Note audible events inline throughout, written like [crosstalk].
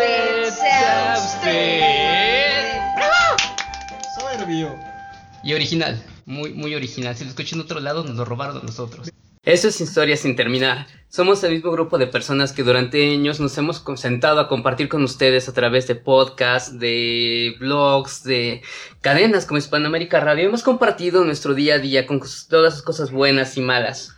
huésped sea usted. Soberbio. Y original, muy, muy original. Si lo escuchan en otro lado, nos lo robaron a nosotros. Eso es Historia sin terminar. Somos el mismo grupo de personas que durante años nos hemos sentado a compartir con ustedes a través de podcasts, de blogs, de cadenas como Hispanoamérica Radio. Hemos compartido nuestro día a día con todas las cosas buenas y malas.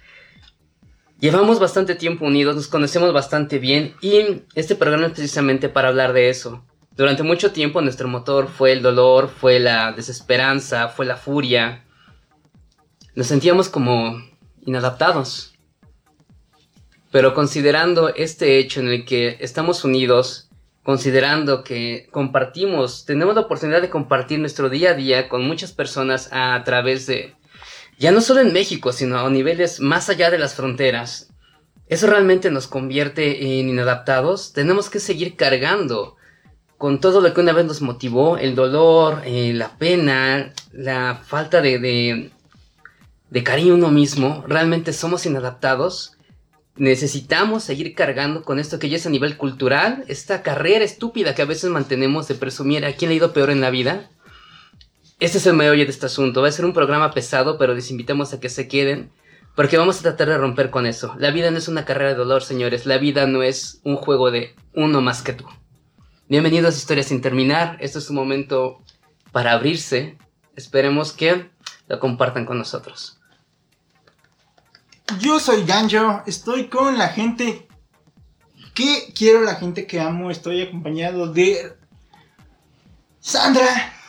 Llevamos bastante tiempo unidos, nos conocemos bastante bien y este programa es precisamente para hablar de eso. Durante mucho tiempo nuestro motor fue el dolor, fue la desesperanza, fue la furia. Nos sentíamos como inadaptados. Pero considerando este hecho en el que estamos unidos, considerando que compartimos, tenemos la oportunidad de compartir nuestro día a día con muchas personas a través de, ya no solo en México, sino a niveles más allá de las fronteras, eso realmente nos convierte en inadaptados, tenemos que seguir cargando con todo lo que una vez nos motivó, el dolor, eh, la pena, la falta de, cariño a uno mismo, realmente somos inadaptados. Necesitamos seguir cargando con esto que ya es a nivel cultural, esta carrera estúpida que a veces mantenemos de presumir a quién le ha ido peor en la vida. Este es el meollo de este asunto. Va a ser un programa pesado, pero les invitamos a que se queden, porque vamos a tratar de romper con eso. La vida no es una carrera de dolor, señores. La vida no es un juego de uno más que tú. Bienvenidos a Historias sin terminar. Este es un momento para abrirse. Esperemos que lo compartan con nosotros. Yo soy Ganjo, estoy con la gente que quiero, la gente que amo. Estoy acompañado de Sandra,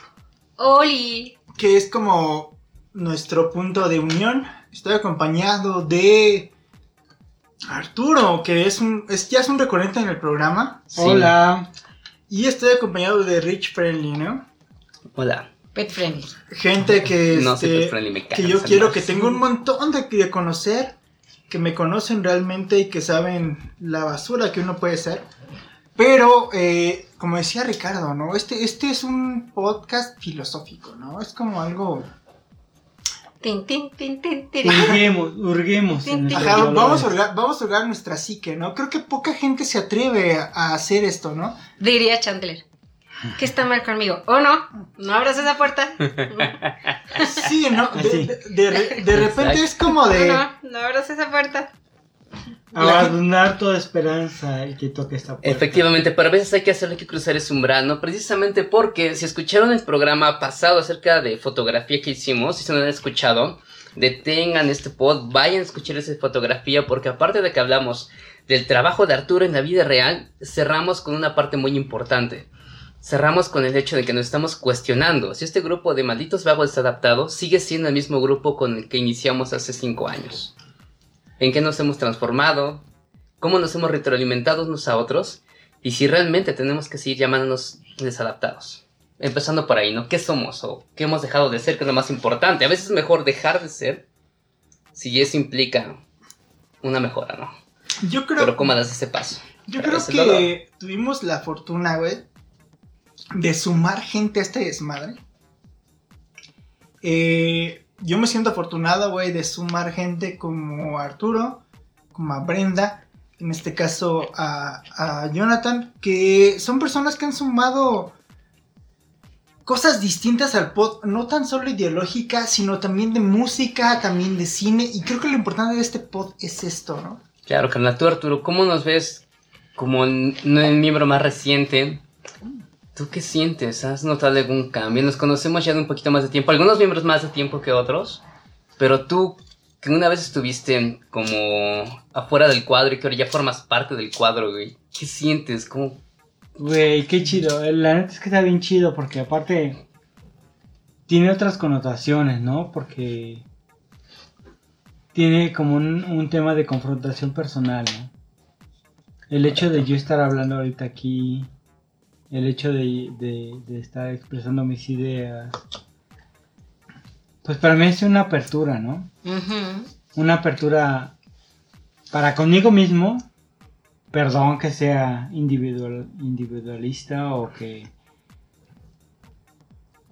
Oli. que es como nuestro punto de unión. Estoy acompañado de Arturo, que es un, es, ya es un recurrente en el programa. Sí. Hola. Y estoy acompañado de Rich Friendly, ¿no? Hola. Pet friendly. Gente que, No soy este, pet friendly, me que yo quiero que tengo un montón de, de conocer, que me conocen realmente y que saben la basura que uno puede ser. Pero, eh, como decía Ricardo, ¿no? Este, este es un podcast filosófico, ¿no? Es como algo... Tin, tin, tin, tin, tin. Urguemos, urguemos. Ajá, vamos, a hurgar, vamos a hurgar nuestra psique, ¿no? Creo que poca gente se atreve a, hacer esto, ¿no? Diría Chandler. ¿Qué está mal conmigo? ¿O no? ¿No abras esa puerta? [laughs] Sí, ¿no? De, Así. de, de re- de repente es como ¿O de... no? ¿No abras esa puerta? Abandonar toda esperanza y que toque esta puerta. Efectivamente, pero a veces hay que hacerle que cruzar ese umbral, ¿no? Precisamente porque si escucharon el programa pasado acerca de fotografía que hicimos, si se no han escuchado, detengan este pod, vayan a escuchar esa fotografía, porque aparte de que hablamos del trabajo de Arturo en la vida real, cerramos con una parte muy importante. Cerramos con el hecho de que nos estamos cuestionando si este grupo de malditos vagos desadaptados sigue siendo el mismo grupo con el que iniciamos hace cinco años. ¿En qué nos hemos transformado? ¿Cómo nos hemos retroalimentado unos a otros? Y si realmente tenemos que seguir llamándonos desadaptados. Empezando por ahí, ¿no? ¿Qué somos o qué hemos dejado de ser? Que es lo más importante. A veces es mejor dejar de ser si eso implica una mejora, ¿no? Yo creo, Pero ¿cómo das ese paso? Yo creo que tuvimos la fortuna, güey, de sumar gente a este desmadre. Eh, yo me siento afortunado, güey, de sumar gente como Arturo, como a Brenda, en este caso a, a Jonathan, que son personas que han sumado cosas distintas al pod, no tan solo ideológicas, sino también de música, también de cine, y creo que lo importante de este pod es esto, ¿no? Claro, carnal. Tú, Arturo, ¿cómo nos ves como el miembro más reciente? ¿Tú qué sientes? ¿Has notado algún cambio? Nos conocemos ya de un poquito más de tiempo. Algunos miembros más de tiempo que otros. Pero tú, que una vez estuviste como afuera del cuadro y que ahora ya formas parte del cuadro, güey. ¿Qué sientes? ¿Cómo? Güey, qué chido. La neta es que está bien chido porque aparte tiene otras connotaciones, ¿no? Porque tiene como un, un tema de confrontación personal, ¿no? El hecho de yo estar hablando ahorita aquí el hecho de, de- de estar expresando mis ideas, pues para mí es una apertura, ¿no? Una apertura para conmigo mismo, perdón que sea individual, individualista o que,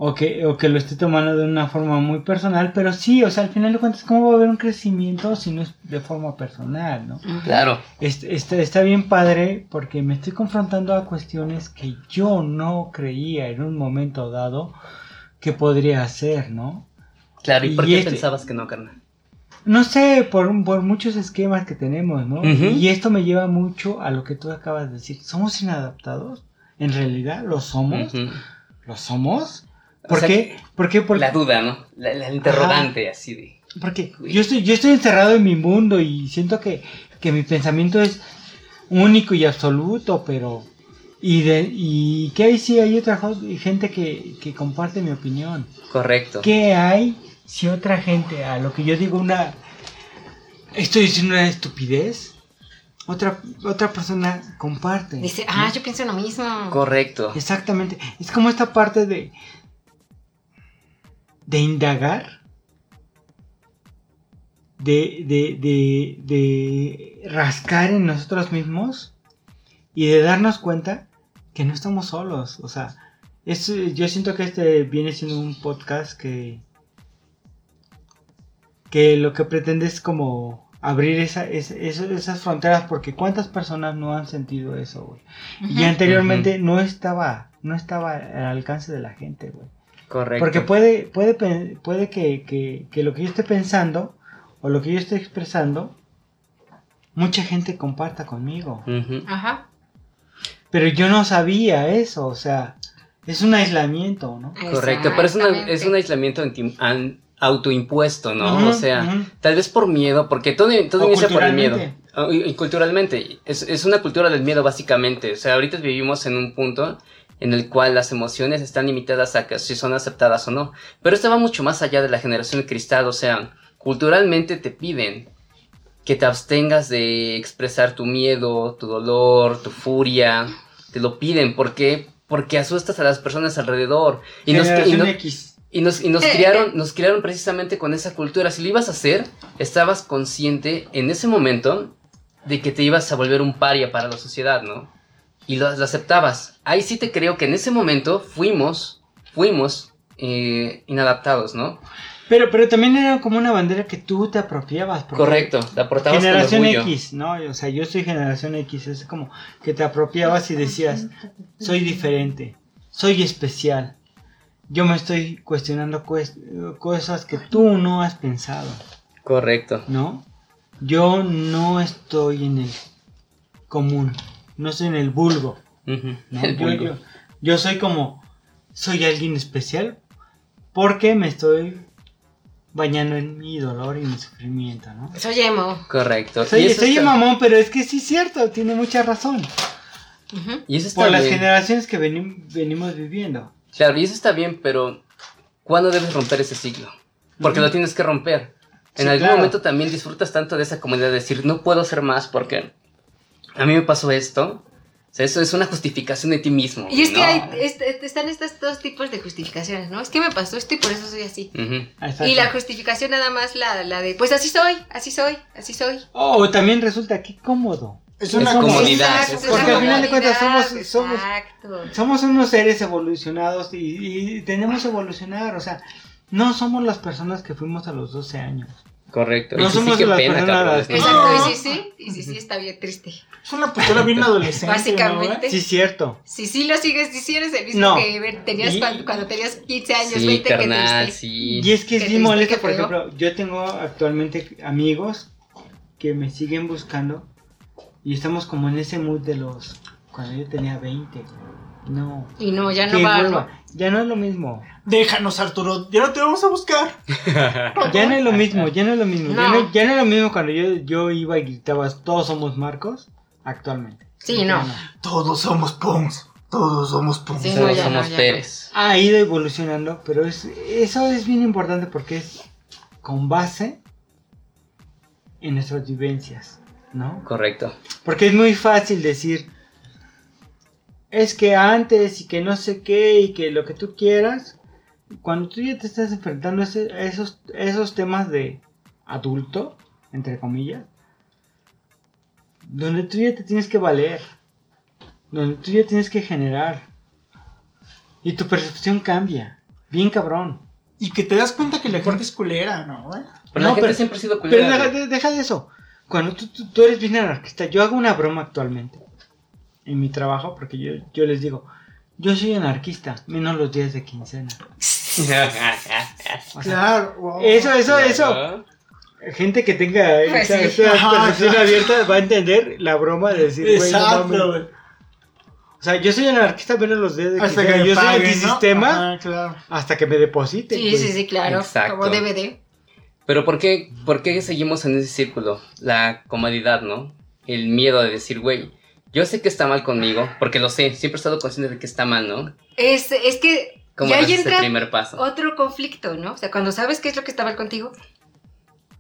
o que o que lo esté tomando de una forma muy personal, pero sí, o sea, al final de cuentas, ¿cómo va a haber un crecimiento si no es de forma personal, ¿no? Claro, Est- Está, está bien padre porque me estoy confrontando a cuestiones que yo no creía en un momento dado que podría hacer, ¿no? claro. ¿Y por qué este- pensabas que no, carnal? No sé, por, por muchos esquemas que tenemos, ¿no? Y esto me lleva mucho a lo que tú acabas de decir. ¿Somos inadaptados? ¿En realidad lo somos? ¿Lo somos? O ¿Por sea, qué? ¿Por qué? Por- La duda, ¿no? La, la interrogante, así de. Porque yo estoy, yo estoy encerrado en mi mundo y siento que, que mi pensamiento es único y absoluto, pero... Y, de, y que hay sí hay otra gente que, que comparte mi opinión. Correcto. ¿Qué hay si otra gente, a lo que yo digo una... Estoy diciendo una estupidez? Otra, otra persona comparte. Dice, ¿no? ah, yo pienso lo mismo. Correcto. Exactamente. Es como esta parte de. De indagar. De, de, de, de rascar en nosotros mismos. Y de darnos cuenta que no estamos solos. O sea, es, yo siento que este viene siendo un podcast que. que lo que pretende es como abrir esa, esa- esa- esas fronteras. Porque cuántas personas no han sentido eso, güey. Y anteriormente no estaba, no estaba al alcance de la gente, güey. Correcto. Porque puede, puede, puede que, que, que lo que yo esté pensando o lo que yo esté expresando, mucha gente comparta conmigo. Ajá. Pero yo no sabía eso, o sea, es un aislamiento, ¿no? Correcto, pero es, una- es un aislamiento anti- an- autoimpuesto, ¿no? O sea, tal vez por miedo, porque todo, todo inicia por el miedo. culturalmente. Y, y culturalmente, es, es una cultura del miedo básicamente. O sea, ahorita vivimos en un punto en el cual las emociones están limitadas a que si son aceptadas o no. Pero esto va mucho más allá de la generación de cristal, o sea, culturalmente te piden que te abstengas de expresar tu miedo, tu dolor, tu furia. Te lo piden, ¿por qué? Porque asustas a las personas alrededor. Y nos, y Generación no- X. y nos, y nos Eh, criaron, nos criaron precisamente con esa cultura. Si lo ibas a hacer, estabas consciente en ese momento de que te ibas a volver un paria para la sociedad, ¿no? Y lo, lo aceptabas. Ahí sí te creo que en ese momento fuimos, fuimos eh, inadaptados, ¿no? Pero, pero también era como una bandera que tú te apropiabas. Correcto, te aportabas con Generación. X, ¿no? O sea, yo soy generación X, es como que te apropiabas y decías, soy diferente, soy especial. Yo me estoy cuestionando cues- cosas que tú no has pensado, Correcto. ¿no? Yo no estoy en el común, no estoy en el vulgo. El Yo, vulgo. yo- yo soy como, soy alguien especial porque me estoy bañando en mi dolor y mi sufrimiento, ¿no? Soy emo. Correcto. Soy, soy está, mamón, pero es que sí es cierto, tiene mucha razón. Y eso está Por las generaciones que veni- venimos viviendo. Claro, y eso está bien, pero ¿cuándo debes romper ese ciclo? Porque lo tienes que romper. En Sí, algún claro. momento también disfrutas tanto de esa comodidad de decir, no puedo hacer más porque a mí me pasó esto. O sea, eso es una justificación de ti mismo. Y es que ¿no? hay, est- están estos dos tipos de justificaciones, ¿no? Es que me pasó esto y por eso soy así. Ujú. Exacto. Y la justificación nada más la, la de, pues así soy, así soy, así soy. Oh, también resulta que cómodo. Es una es Porque al final de cuentas somos, somos, Exacto. somos unos seres evolucionados y, y tenemos que evolucionar. O sea, no somos las personas que fuimos a los 12 años. Correcto. No Y sí, somos qué las pena, cabrón. Exacto, No. y sí, sí, y sí, sí, está bien triste. Es una postura bien adolescente. Básicamente. Sí, cierto. Si sí lo sigues, si sí eres el mismo No. que tenías Y- cuando, cuando tenías 15 años, Sí, 20, carnal, que triste. sí. Y es que sí triste, molesta, qué por ejemplo, yo tengo actualmente amigos que me siguen buscando y estamos como en ese mood de los cuando yo tenía 20. No. Y no, ya no Qué va. hueva. ¿no? Ya no es lo mismo. Déjanos, Arturo. Ya no te vamos a buscar. [laughs] Ya no es lo mismo, ya no es lo mismo. Ya, No. no, ya no es lo mismo cuando yo, yo iba y gritaba todos somos Marcos actualmente. Sí, no. Todos somos Pons. Todos somos Pons. Sí, Todos somos Pérez. Ha ido evolucionando, pero es, eso es bien importante porque es con base en nuestras vivencias, ¿no? Correcto. Porque es muy fácil decir, es que antes y que no sé qué y que lo que tú quieras, cuando tú ya te estás enfrentando a esos, esos temas de adulto, entre comillas, donde tú ya te tienes que valer, donde tú ya tienes que generar, y tu percepción cambia, bien cabrón. Y que te das cuenta que la gente es culera, ¿no? Pero No, la gente pero- siempre ha sido Pero culera. deja, güey. de- deja de eso. Cuando tú, tú- tú eres bien anarquista, yo hago una broma actualmente en mi trabajo porque yo, yo les digo, yo soy anarquista, menos los días de quincena. [laughs] O sea, Claro. wow. Eso, eso, eso. Gente que tenga Pues esa, sí. esa percepción abierta va a entender la broma de decir, güey, no mames. O sea, yo soy anarquista menos los días de Hasta que quincena. Yo soy ¿no? antisistema claro. hasta que me depositen. Sí, pues. sí, sí, claro. Exacto. Como DVD. Pero ¿por qué, ¿por qué seguimos en ese círculo? La comodidad, ¿no? El miedo de decir, güey, yo sé que está mal conmigo, porque lo sé, siempre he estado consciente de que está mal, ¿no? Es, es que ¿Cómo ya ahí entra primer paso? otro conflicto, ¿no? O sea, cuando sabes qué es lo que está mal contigo,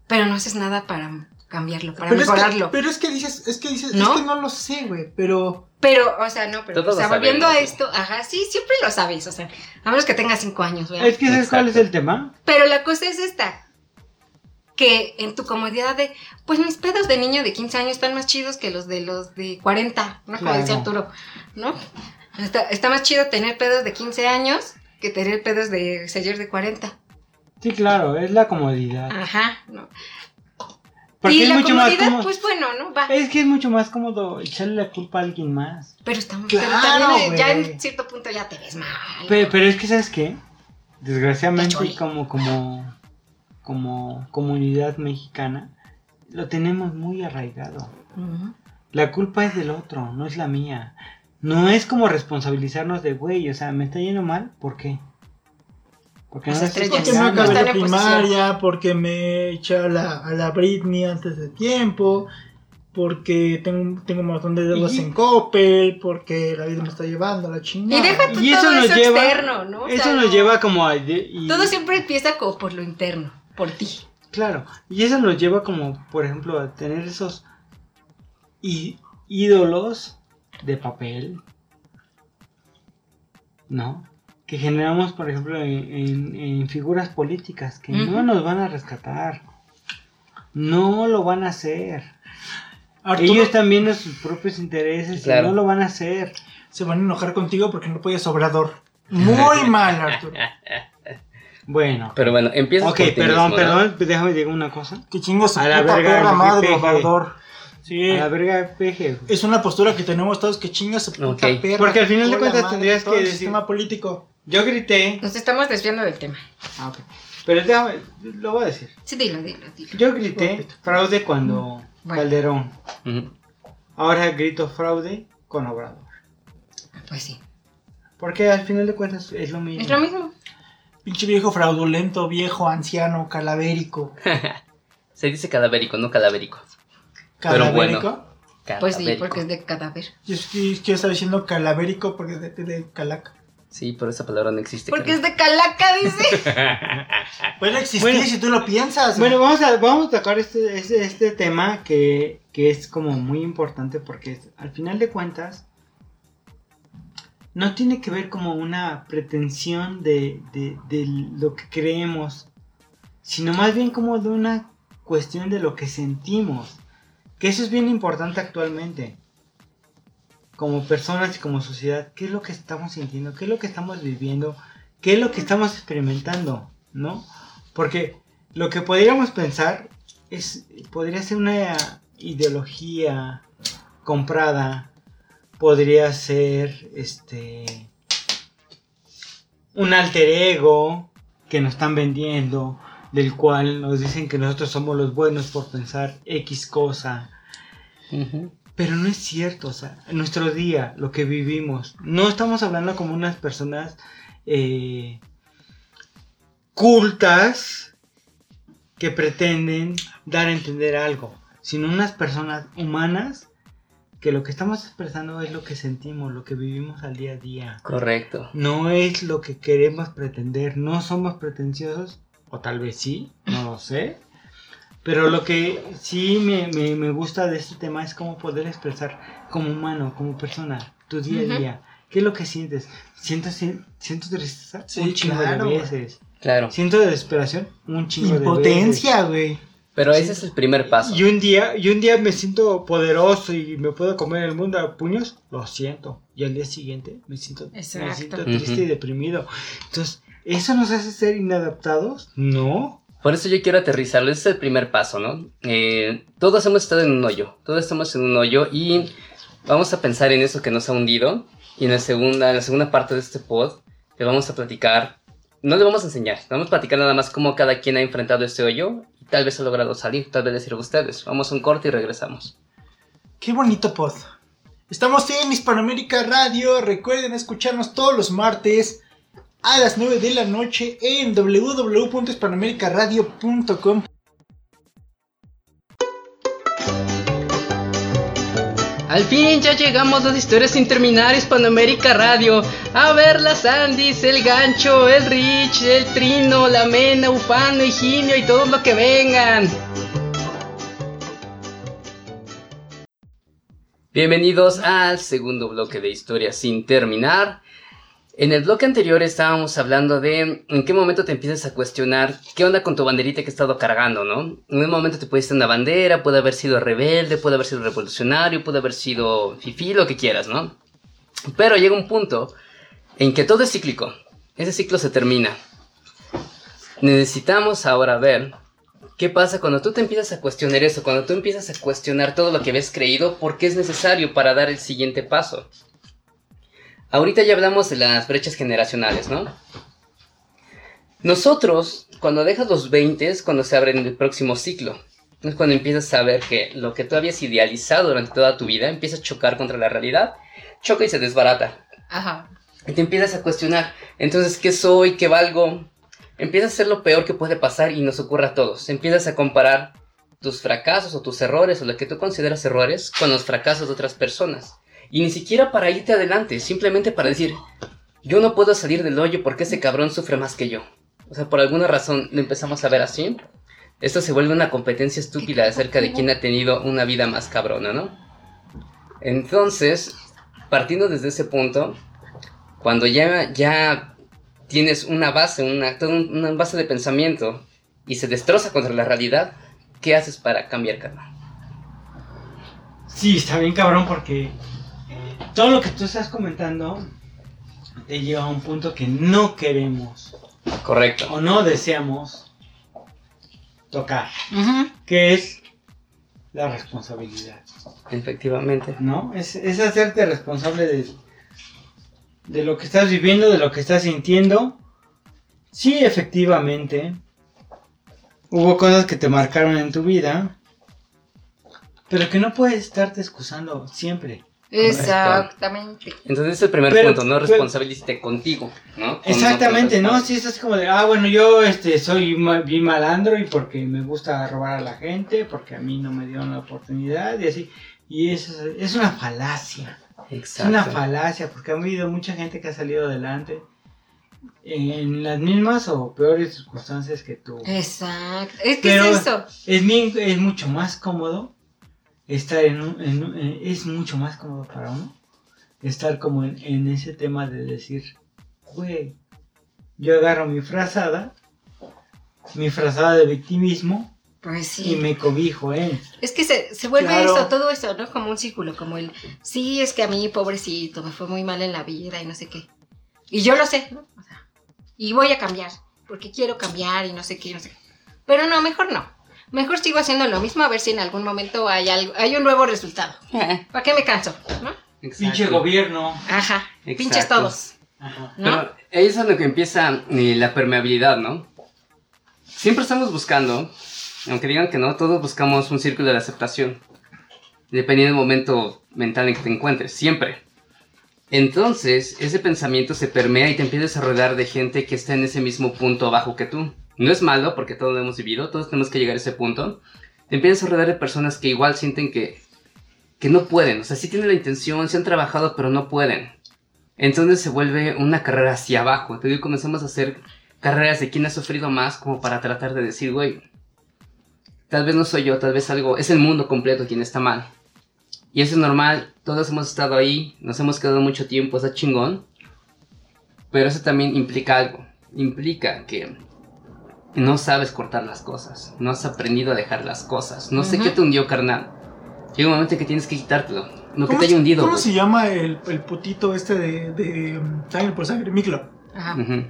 pero no haces nada para cambiarlo, para Pero es, que, pero es que dices, es que dices, ¿No? es que no lo sé, güey, pero Pero, o sea, no, pero, Todos o sea, volviendo a esto, ajá, sí, siempre lo sabes, o sea, a menos que tengas cinco años, ¿verdad? Es que ¿sabes cuál es el tema? Pero la cosa es esta, que en tu comodidad de, pues mis pedos de niño de 15 años están más chidos que los de los de 40, ¿no? Como Claro. decía Arturo, ¿no? Está, está más chido tener pedos de 15 años que tener pedos de señor de 40. Sí, claro, es la comodidad. Ajá, ¿no? Porque y es la mucho más comodidad, cómodo. pues bueno, ¿no? Va. Es que es mucho más cómodo echarle la culpa a alguien más. Pero estamos Claro, pero también ya en cierto punto ya te ves mal. Pero, pero es que, ¿sabes qué? Desgraciadamente, como, como, como comunidad mexicana, lo tenemos muy arraigado. La culpa es del otro, no es la mía. No es como responsabilizarnos de, güey, o sea, me está yendo mal, ¿por qué? Porque no estrellas. porque no acabé la primaria, porque me eché a la, a la Britney antes de tiempo, porque tengo, tengo un montón de deudas en Coppel, porque la vida me está llevando a la chingada. Y deja tú Y eso todo nos eso lleva- externo, ¿no? O Eso nos no- lleva como a... y- Todo siempre empieza como por lo interno, por ti. Claro, y eso nos lleva como, por ejemplo, a tener esos ídolos de papel, ¿no? Que generamos, por ejemplo, en, en- en figuras políticas que no nos van a rescatar, no lo van a hacer. Arturo, Ellos están viendo sus propios intereses Claro. y no lo van a hacer. se van a enojar contigo porque no puedes obrador. [laughs] Muy mal, Arturo. Bueno, Pero bueno, empieza ok, perdón, perdón, déjame decir una cosa. Que chingo su A la verga, perra madre. Sí. A la verga, peje. Es una postura que tenemos todos que chinga su puta Ok. perra. Porque al final de cuentas madre, tendrías que decir- sistema político. Yo grité. Nos estamos desviando del tema. Ah, ok. Pero déjame, lo voy a decir. Sí, dilo, dilo, dilo. Yo grité fraude cuando Bueno. Calderón. Ujú. Ahora grito fraude con Obrador. Pues sí. Porque al final de cuentas es lo mismo. Es lo mismo. Pinche viejo fraudulento, viejo, anciano, calavérico. [laughs] Se dice cadavérico, no cadavérico. Pero Calavérico. bueno. Pues sí, Cadavérico. porque es de cadáver. Yo, yo estaba diciendo calavérico porque es de, de, de calaca. Sí, pero esa palabra no existe. Porque es de calaca, dice. [laughs] Puede existir Bueno. si tú lo piensas. Bueno, vamos a, vamos a tocar este, este, este tema que, que es como muy importante porque es- al final de cuentas no tiene que ver como una pretensión de, de, lo que creemos, sino más bien como de una cuestión de lo que sentimos. Que eso es bien importante actualmente. Como personas y como sociedad, ¿qué es lo que estamos sintiendo? ¿Qué es lo que estamos viviendo? ¿Qué es lo que estamos experimentando? ¿No? Porque lo que podríamos pensar es podría ser una ideología comprada, podría ser este un alter ego que nos están vendiendo, del cual nos dicen que nosotros somos los buenos por pensar X cosa. Pero no es cierto, o sea, en nuestro día, lo que vivimos, no estamos hablando como unas personas eh, cultas que pretenden dar a entender algo, sino unas personas humanas que lo que estamos expresando es lo que sentimos, lo que vivimos al día a día. Correcto. No es lo que queremos pretender, no somos pretenciosos, o tal vez sí, no lo sé. Pero lo que sí me, me- me gusta de este tema es cómo poder expresar como humano, como persona, tu día a día. ¿qué es lo que sientes? Siento, si- siento tristeza Sí, un chingo claro, de veces. Claro. Siento desesperación un chingo de veces. Impotencia, güey. Pero ese es el primer paso. Y un día, y un día me siento poderoso y me puedo comer el mundo a puños, lo siento. Y al día siguiente me siento, me siento triste y deprimido. Entonces, ¿eso nos hace ser inadaptados? No. Por eso yo quiero aterrizarlo, ese es el primer paso, ¿no? Eh, todos hemos estado en un hoyo, todos estamos en un hoyo y vamos a pensar en eso que nos ha hundido. Y en la segunda, en la segunda parte de este pod, le vamos a platicar, no le vamos a enseñar, vamos a platicar nada más cómo cada quien ha enfrentado este hoyo y tal vez ha logrado salir, tal vez les a ustedes. Vamos a un corte y regresamos. Qué bonito pod. Estamos en Hispanoamérica Radio. Recuerden escucharnos todos los martes a las 9 de la noche en www.hispanoamericaradio.com. Al fin ya llegamos a las historias sin terminar Hispanoamérica Radio. A ver las Andis, el gancho, el Rich, el Trino, la Mena, Ufano, Higinio y todo lo que vengan. Bienvenidos al segundo bloque de historias sin terminar. En el bloque anterior estábamos hablando de en qué momento te empiezas a cuestionar qué onda con tu banderita que has estado cargando, ¿no? En un momento te pusiste una bandera, puede haber sido rebelde, puede haber sido revolucionario, puede haber sido fifí, lo que quieras, ¿no? Pero llega un punto en que todo es cíclico. Ese ciclo se termina. Necesitamos ahora ver qué pasa cuando tú te empiezas a cuestionar eso, cuando tú empiezas a cuestionar todo lo que habías creído, porque es necesario para dar el siguiente paso. Ahorita ya hablamos de las brechas generacionales, ¿no? Nosotros, cuando dejas los 20 es cuando se abre el próximo ciclo. Es cuando empiezas a ver que lo que tú habías idealizado durante toda tu vida empieza a chocar contra la realidad, choca y se desbarata. Ajá. Y te empiezas a cuestionar, entonces, ¿qué soy? ¿Qué valgo? Empiezas a ser lo peor que puede pasar y nos ocurre a todos. Empiezas a comparar tus fracasos o tus errores o lo que tú consideras errores con los fracasos de otras personas. Y ni siquiera para irte adelante, simplemente para decir, yo no puedo salir del hoyo porque ese cabrón sufre más que yo. O sea, por alguna razón lo empezamos a ver así. Esto se vuelve una competencia estúpida acerca de quién ha tenido una vida más cabrona, ¿no? Entonces, partiendo desde ese punto, cuando ya, ya tienes una base, una, una base de pensamiento y se destroza contra la realidad, ¿qué haces para cambiar, carnal? Sí, está bien cabrón porque todo lo que tú estás comentando te lleva a un punto que no queremos Correcto. o no deseamos tocar, que es la responsabilidad, Efectivamente. ¿no? Es, es hacerte responsable de, de lo que estás viviendo, de lo que estás sintiendo. Sí, efectivamente, hubo cosas que te marcaron en tu vida, pero que no puedes estarte excusando siempre. Exactamente. Entonces es el primer Pero- punto, no pero- responsabilízate contigo, ¿no? Con Exactamente, ¿no? personas. Sí, es así como de, ah, bueno, yo este, soy bien malandro y porque me gusta robar a la gente, porque a mí no me dieron la oportunidad y así. Y eso es, es una falacia. Es una Exacto. falacia, porque ha habido mucha gente que ha salido adelante en las mismas o peores circunstancias que tú. Exacto. Es que Pero- es eso. Es, bien, es mucho más cómodo estar en un, en un- en- es mucho más cómodo para uno estar como en, en ese tema de decir, güey, yo agarro mi frazada, mi frazada de victimismo Pues sí. y me cobijo en. Es que se, se vuelve Claro. eso, todo eso, ¿no? Como un círculo, como el, sí, es que a mí, pobrecito, me fue muy mal en la vida y no sé qué. Y yo lo sé, ¿no? O sea, y voy a cambiar, porque quiero cambiar y no sé qué, no sé qué. Pero no, mejor no. Mejor sigo haciendo lo mismo a ver si en algún momento hay, algo, hay un nuevo resultado. ¿Para qué me canso? ¿No? Pinche gobierno. Ajá, Exacto. pinches todos. Ajá. ¿No? Pero ahí es donde que empieza eh, la permeabilidad, ¿no? Siempre estamos buscando, aunque digan que no, todos buscamos un círculo de aceptación. Dependiendo del momento mental en que te encuentres, siempre. Entonces, ese pensamiento se permea y te empiezas a rodear de gente que está en ese mismo punto abajo que tú. No es malo, porque todos lo hemos vivido, todos tenemos que llegar a ese punto. Te empiezas a rodear de personas que igual sienten que, que no pueden. O sea, sí tienen la intención, sí han trabajado, pero no pueden. Entonces se vuelve una carrera hacia abajo. Digo, comenzamos a hacer carreras de quién ha sufrido más como para tratar de decir, güey, tal vez no soy yo, tal vez algo, es el mundo completo quien está mal. Y eso es normal, todos hemos estado ahí, nos hemos quedado mucho tiempo, está chingón. Pero eso también implica algo. Implica que no sabes cortar las cosas, no has aprendido a dejar las cosas. No sé qué te hundió, carnal. Llega un momento en que tienes que quitártelo. No que ¿Cómo te haya hundido. ¿Cómo se llama el, el putito este de, de um, Sangre por Sangre? Miklo. Ajá. Ujú.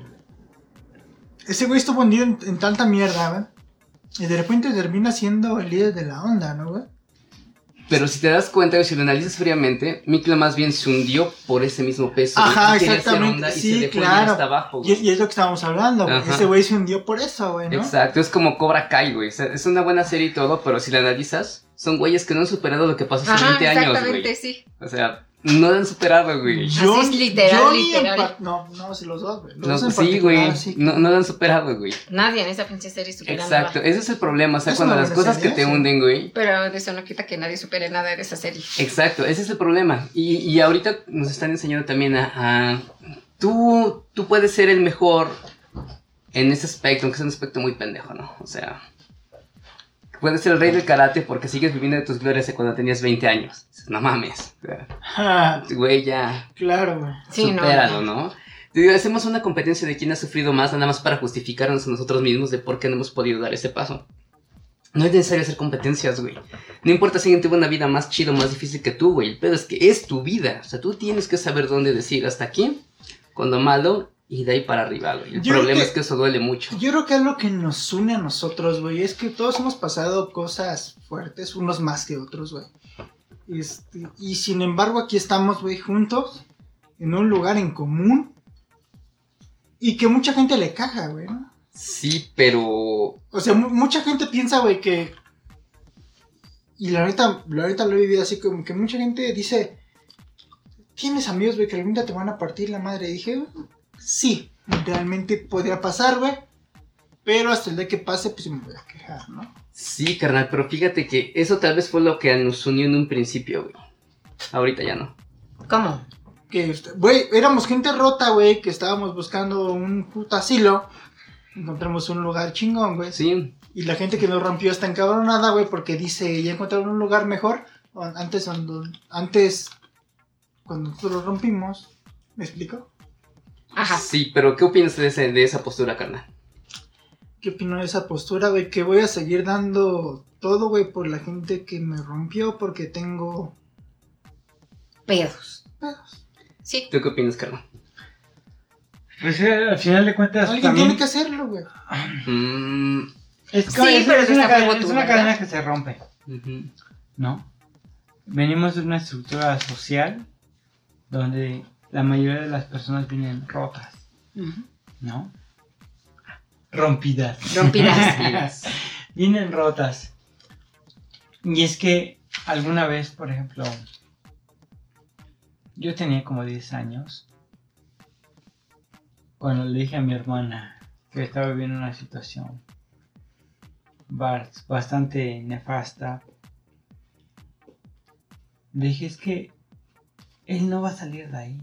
Ese güey estuvo hundido en, en tanta mierda, güey. Y de repente termina siendo el líder de la onda, ¿no, güey? Pero si te das cuenta, güey, si lo analizas fríamente, Miklo más bien se hundió por ese mismo peso. Ajá, exactamente, onda y sí, se claro. hasta abajo, Y es, y es lo que estábamos hablando, güey. Ese güey se hundió por eso, güey, ¿no? Exacto, es como Cobra Kai, güey. O sea, es una buena serie y todo, pero si la analizas, son güeyes que no han superado lo que pasó hace Ajá, 20 años, exactamente, güey. sí. O sea, no lo han superado, güey. Yo, Así es literal, yo literal. No, no, sí, los dos, güey. Los No, dos en sí, güey. sí. No, no lo han superado, güey. Nadie en esa pinche serie supera Exacto, nada. ese es el problema. O sea, Es cuando las cosas que te sí. hunden, güey. Pero de eso no quita que nadie supere nada de esa serie. Exacto, ese es el problema. Y, y ahorita nos están enseñando también a, a- Tú, tú puedes ser el mejor en ese aspecto, aunque es un aspecto muy pendejo, ¿no? O sea... Puedes ser el rey del karate porque sigues viviendo de tus glorias de cuando tenías 20 años. No mames. Güey, ya... claro, güey. Sí, no, supéralo, no. ¿no? Hacemos una competencia de quién ha sufrido más, nada más para justificarnos a nosotros mismos de por qué no hemos podido dar ese paso. No es necesario hacer competencias, güey. No importa si alguien tuvo una vida más chida o más difícil que tú, güey. El pedo es que es tu vida. O sea, tú tienes que saber dónde decir hasta aquí, con lo malo, y de ahí para arriba, güey. El Yo problema es que- eso duele mucho. Yo creo que es lo que nos une a nosotros, güey, es que todos hemos pasado cosas fuertes, unos más que otros, güey. Este, y sin embargo aquí estamos, güey, juntos, en un lugar en común, y que mucha gente le caja, güey, ¿no? Sí, pero... O sea, mu- mucha gente piensa, güey, que... Y la neta, la neta lo he vivido así como que mucha gente dice... Tienes amigos, güey, que algún día te van a partir la madre. Y dije, sí, realmente podría pasar, güey. Pero hasta el día que pase, pues me voy a quejar, ¿no? Sí, carnal, pero fíjate que eso tal vez fue lo que nos unió en un principio, güey. Ahorita ya no. ¿Cómo? Que, güey, éramos gente rota, güey, que estábamos buscando un puto asilo. Encontramos un lugar chingón, güey. Sí, Y la gente que nos rompió está encabronada, güey, porque dice, ya encontraron un lugar mejor. Antes, cuando, antes, cuando nosotros lo rompimos, ¿me explico? Ajá. sí, pero ¿qué opinas de, ese- de esa postura, carnal? ¿Qué opino de esa postura, güey? Que voy a seguir dando todo, güey, por la gente que me rompió, porque tengo Pedos. pedos. Sí. ¿Tú qué opinas, carnal? Pues eh, al final de cuentas. Alguien también- tiene que hacerlo, güey. Mm, Es, que Sí, es, pero es una, cadena, es una cadena que se rompe. ¿no? Venimos de una estructura social donde la mayoría de las personas vienen rotas. ¿no? Rompidas. Rompidas. [laughs] vienen rotas. Y es que alguna vez, por ejemplo, yo tenía como 10 años cuando le dije a mi hermana que estaba viviendo una situación bastante nefasta. Le dije, es que él no va a salir de ahí.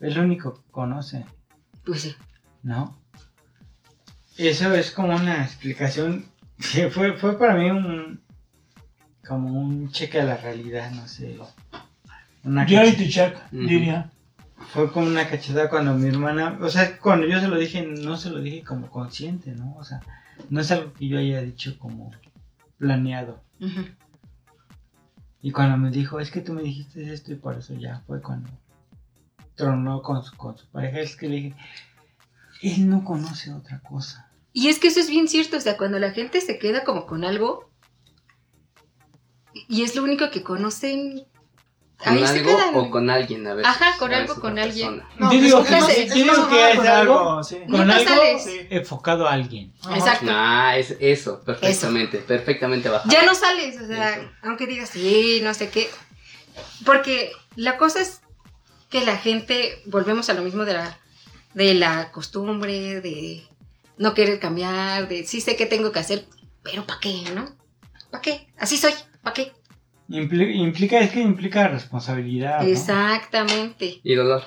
Es lo único que conoce. Pues sí. ¿no? Eso es como una explicación que fue, fue para mí un como un cheque a la realidad, no sé. Una Reality check, Ujú. diría. fue como una cachetada cuando mi hermana, o sea, cuando yo se lo dije, no se lo dije como consciente, ¿no? O sea, no es algo que yo haya dicho como planeado. Y cuando me dijo, es que tú me dijiste esto y por eso ya fue cuando tronó con su, con su pareja, es que le dije, él no conoce otra cosa. Y es que eso es bien cierto, o sea, cuando la gente se queda como con algo y es lo único que conocen, ¿Con ahí se algo o con alguien? A ver. Ajá, con algo, con alguien. No, Yo digo es- que es yo digo que algo- sí. Con algo sales. Enfocado a alguien. Ajá. Exacto. Ah, es eso, perfectamente, perfectamente bajado. Ya no sales, o sea, Eso. aunque digas sí, no sé qué. Porque la cosa es que la gente, volvemos a lo mismo de la, de la costumbre, de no querer cambiar, de sí sé qué tengo que hacer, pero ¿para qué, no? ¿Para qué? Así soy, ¿para qué? Impli- implica, es que implica responsabilidad. ¿no? Exactamente. Y dolor.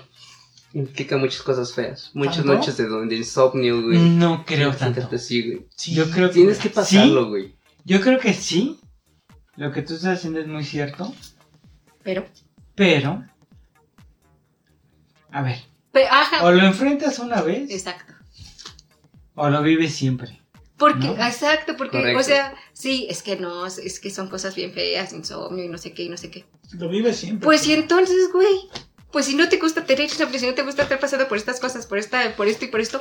Implica muchas cosas feas. Muchas ¿Tanto? noches de, de insomnio, güey. No creo tanto. así, güey. Sí. Yo creo que Tienes que pasarlo, güey. Yo creo que sí, lo que tú estás haciendo es muy cierto, Pero, pero... A ver, pe- ajá, o lo enfrentas una vez exacto. o lo vives siempre. Porque, ¿No? exacto, porque, Correcto. o sea, sí, es que no, es que son cosas bien feas, insomnio y no sé qué, y no sé qué. Lo vive siempre. Pues y entonces, güey, pues si no te gusta tener insomnio, si no te gusta estar pasando por estas cosas, por esta, por esto y por esto,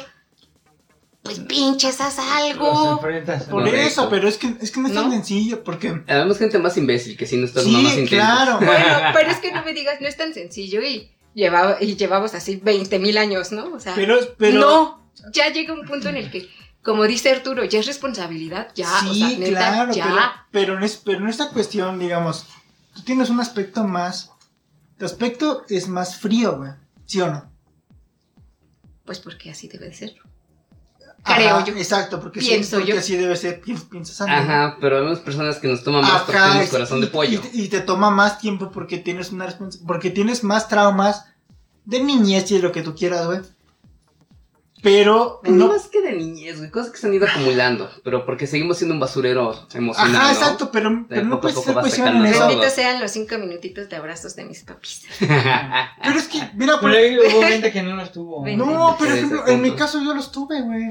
pues pinches, haz Los algo. enfrentas. Por Correcto. eso, pero es que, es que no es tan sencillo, porque... Habemos gente más imbécil que si no está más Sí, intenso. claro. Bueno, [laughs] pero es que no me digas, no es tan sencillo y, llevaba, y llevamos así 20 mil años, ¿no? O sea, Pero, pero... no, ya llega un punto en el que, como dice Arturo, ya es responsabilidad, ya, o sí, sea, neta, claro, ya. pero, pero, en es- pero en esta cuestión, digamos, tú tienes un aspecto más... Tu aspecto es más frío, güey. ¿Sí o no? Pues porque así debe de ser. Ajá, Creo yo. Exacto, porque, sí, Pienso porque yo. así debe ser, pi- piensas antes. Ajá, pero vemos personas que nos toman más porque Ajá, tenemos corazón y, de pollo. Y, y te toma más tiempo porque tienes una porque tienes más traumas de niñez y de lo que tú quieras, güey. Pero No no, más que de niñez, güey, cosas que se han ido acumulando, pero porque seguimos siendo un basurero emocional, Ajá, ¿no? exacto, pero, pero no puedes poco hacer vas cuestión en eso. todo. Benditos sean los cinco minutitos de abrazos de mis papis. [laughs] Pero es que, mira, Pero por- ahí hubo gente que no los tuvo. No, pero ejemplo, en mi caso yo los tuve, güey.